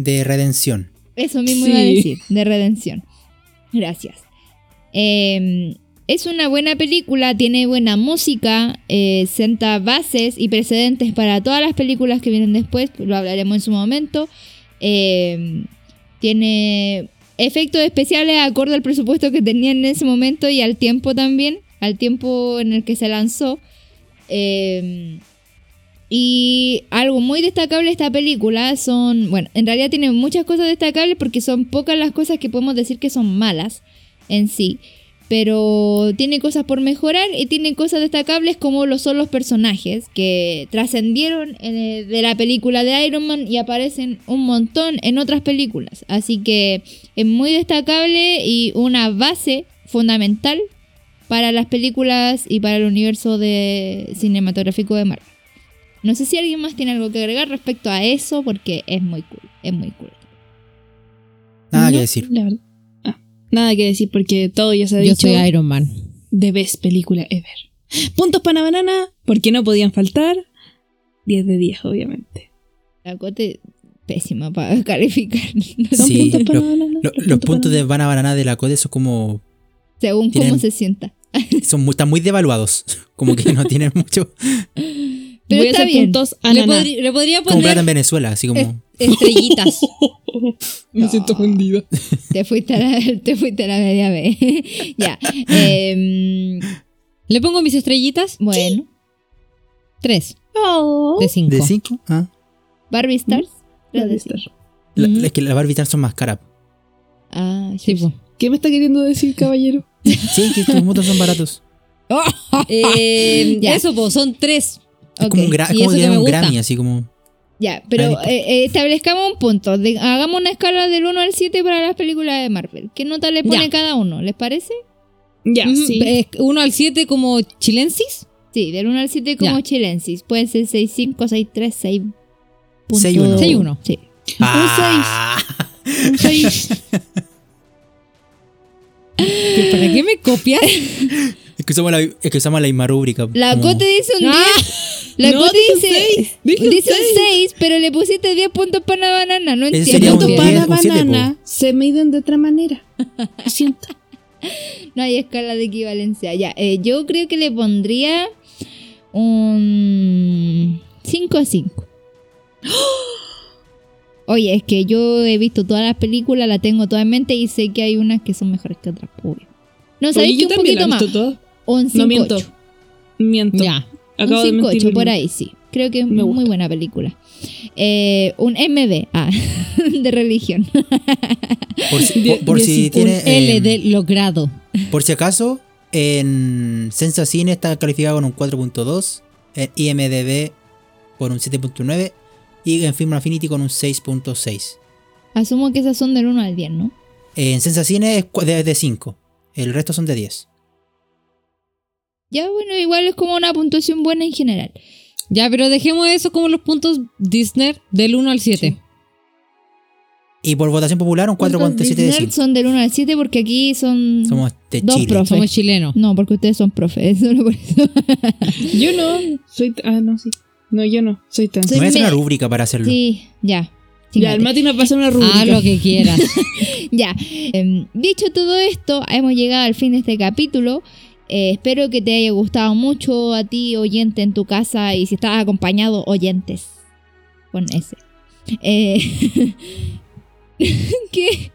De redención. eso mismo Sí. iba a decir, de redención. Gracias. Eh, es una buena película, tiene buena música, eh, senta bases y precedentes para todas las películas que vienen después, lo hablaremos en su momento. Eh, tiene efectos especiales acorde al presupuesto que tenía en ese momento y al tiempo también, al tiempo en el que se lanzó. Eh, y algo muy destacable de esta película son, bueno, en realidad tiene muchas cosas destacables porque son pocas las cosas que podemos decir que son malas en sí. Pero tiene cosas por mejorar y tiene cosas destacables como lo son los personajes que trascendieron de la película de Iron Man y aparecen un montón en otras películas. Así que es muy destacable y una base fundamental para las películas y para el universo cinematográfico de Marvel. No sé si alguien más tiene algo que agregar respecto a eso porque es muy cool, es muy cool. Nada que decir. la verdad. Ah, nada que decir porque todo ya se ha Yo dicho. soy Iron Man. The best película ever. Puntos para Banana, porque no podían faltar. 10 de 10, obviamente. La cote pésima para [laughs] calificar. Son Sí, puntos para lo- Banana. Lo- los para puntos de Banana. Banana Banana de la Code son como. Según Tienen- cómo se sienta. Son están muy devaluados. [laughs] Como que no tienen mucho. [laughs] Pero Voy a está hacer bien. puntos a Le, Nana. podri- le podría Como plata en poner Venezuela, así como. estrellitas. [laughs] Me siento ofendida. Te fuiste a la, te fuiste a la media vez. [laughs] ya. em, Le pongo mis estrellitas. bueno. Tres Oh. de cinco. ¿De 5? Ah. Barbie Stars. La Lo de decía. Star. La- Ujú. Es que las Barbie Stars son más caras. Ah, Sí, po. ¿Qué me está queriendo decir, caballero? Sí, que estos motos son baratos. [laughs] Eh, Ya. Eso, po, son tres. Es Ok. como un, gra- Y como eso que un gusta. Grammy, así como. Ya, pero eh, eh, establezcamos un punto. De- hagamos una escala del 1 al 7 para las películas de Marvel. ¿Qué nota le pone Ya. cada uno? ¿Les parece? Ya, Ujú, sí. eh, Uno al siete como chilensis. Sí, del 1 al 7 como Ya. chilensis. Puede ser 6, 5, 6, 3, 6. 6-1. 6-1. Sí. Ah, Un 6. ¿Que [laughs] ¿Para qué me copias? [laughs] es, que usamos la, es que usamos la misma rúbrica. La como- Cote dice un 10. Ah. [laughs] La No, Cote dice, seis. Dice un seis. 6, pero le pusiste 10 puntos para la banana. No entiendo. sería un para siete, banana se miden de otra manera. Lo siento. [laughs] No hay escala de equivalencia. Ya, eh, yo creo que le pondría un 5 a 5. [gasps] Oye, es que yo he visto todas las películas, la tengo toda en mente y sé que hay unas que son mejores que otras. Obvio. No, sabéis que yo un poquito he más. visto todo. Un 5 No miento. Miento. Ya. Acabo de un 5 mentir 8 por ahí, sí. Creo que es Me muy gusta. buena película. Eh, un MB, ah, [laughs] de religión. Por si, por, por si tiene. L eh, de logrado. Por si acaso, en Sensa Cine está calificado con un 4.2, en IMDB con un 7.9 y en Film Affinity con un 6.6. Asumo que esas son del 1 al 10, ¿no? En Sensa Cine es de 5, el resto son de 10. Ya, bueno, igual es como una puntuación buena en general. Ya, pero dejemos eso como los puntos Disney del 1 al 7. Y por votación popular un Puntos 4.7 de Disney 5. son del 1 al 7 porque aquí son... Somos de Dos Chile. profes. Somos chilenos. No, porque ustedes son profes, [laughs] solo por eso. [laughs] Yo no. Soy. Ah, no, sí. No, yo no. Soy tan. Soy- Me voy a hacer una rúbrica para hacerlo. Sí, ya. Ya, el Mati nos va a hacer una rúbrica. Haz lo que quieras. [laughs] Ya. Em, dicho todo esto, hemos llegado al fin de este capítulo. Eh, espero que te haya gustado mucho a ti, oyente, en tu casa. Y si estás acompañado, oyentes. Con ese. Eh, [laughs] ¿Qué?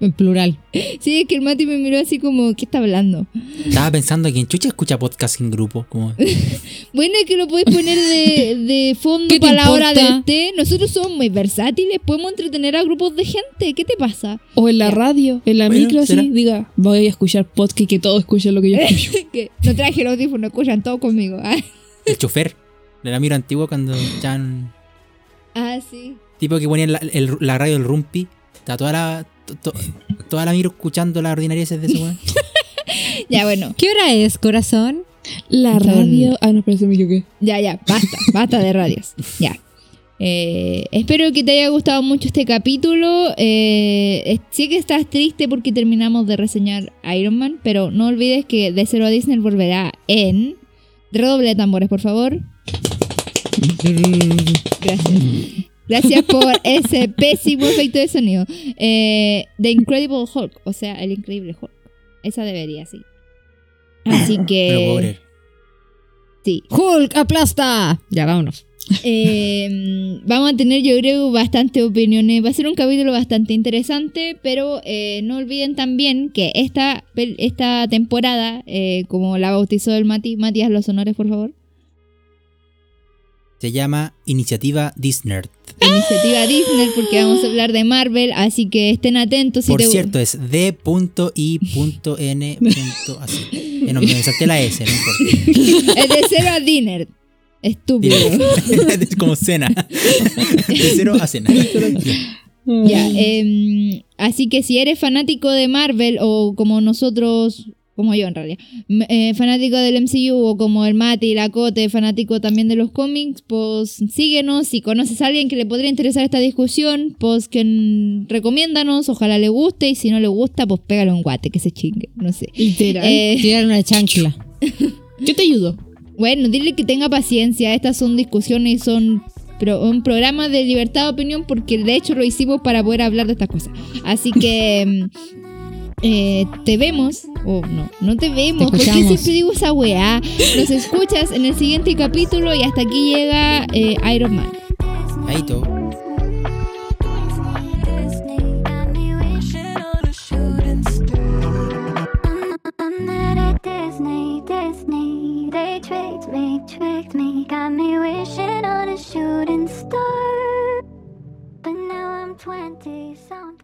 En plural. Sí, es que el Mati me miró así como, ¿qué está hablando? Estaba pensando que en Chucha escucha podcast en grupo. Como, [laughs] Bueno, es que lo podéis poner de, de fondo ¿Qué te para la hora del té. Nosotros somos muy versátiles, podemos entretener a grupos de gente. ¿Qué te pasa? O en la radio, en la Bueno, micro, así, diga, voy a escuchar podcast y que todos escuchen lo que yo escucho. [laughs] que no traje el audífono, escuchan todo conmigo. Ah, el chofer de la miro antiguo cuando ya. ah, sí. Tipo que ponían la, el- la radio del Rumpi. Está toda la. To- to- toda la miro escuchando las ordinarieces de ese weón. [laughs] Ya, bueno. ¿Qué hora es, corazón? La Son- radio. Ah, no, parece me equivoqué. Ya, ya, basta, basta de radios. Ya. Eh, espero que te haya gustado mucho este capítulo. Eh, sé que estás triste porque terminamos de reseñar Iron Man, pero no olvides que De Cero a Disney volverá en. Redoble de tambores, por favor. Gracias. Gracias por ese pésimo efecto de sonido. Eh, The Incredible Hulk, o sea, el increíble Hulk. Esa debería, sí. Así que. Sí. Hulk, aplasta. Ya, vámonos. Eh, vamos a tener, yo creo, bastante opiniones. Va a ser un capítulo bastante interesante, pero eh, no olviden también que esta, esta temporada, eh, como la bautizó el Mati, Matías, los honores, por favor. Se llama Iniciativa Disney. Iniciativa Disney, porque vamos a hablar de Marvel, así que estén atentos. Si Por te- cierto, es D.I.N. así. [laughs] Eh, no, me salté la S, no importa. [laughs] Es de cero a Dinner. Estúpido. [laughs] es como cena. De cero a cena. Ya, em, así que si eres fanático de Marvel o como nosotros, como yo en realidad, eh, fanático del MCU o como el Mati, la Cote, fanático también de los cómics, pues síguenos. Si conoces a alguien que le podría interesar esta discusión, pues que recomiéndanos, ojalá le guste y si no le gusta, pues pégale un guate, que se chingue, no sé. Literal. Eh, Tirar una chancla. [laughs] Yo te ayudo. Bueno, dile que tenga paciencia. Estas son discusiones y son pro- un programa de libertad de opinión porque de hecho lo hicimos para poder hablar de estas cosas. Así que mm, eh, te vemos, o no, no te vemos, Te porque siempre digo esa weá. Nos escuchas en el siguiente capítulo y hasta aquí llega eh, Iron Man. Ahí todo. Disney got me wishing on a shooting star. I'm not at Disney, Disney. They tricked me, tricked me. Got me wishing on a shooting star. But now I'm 20 something.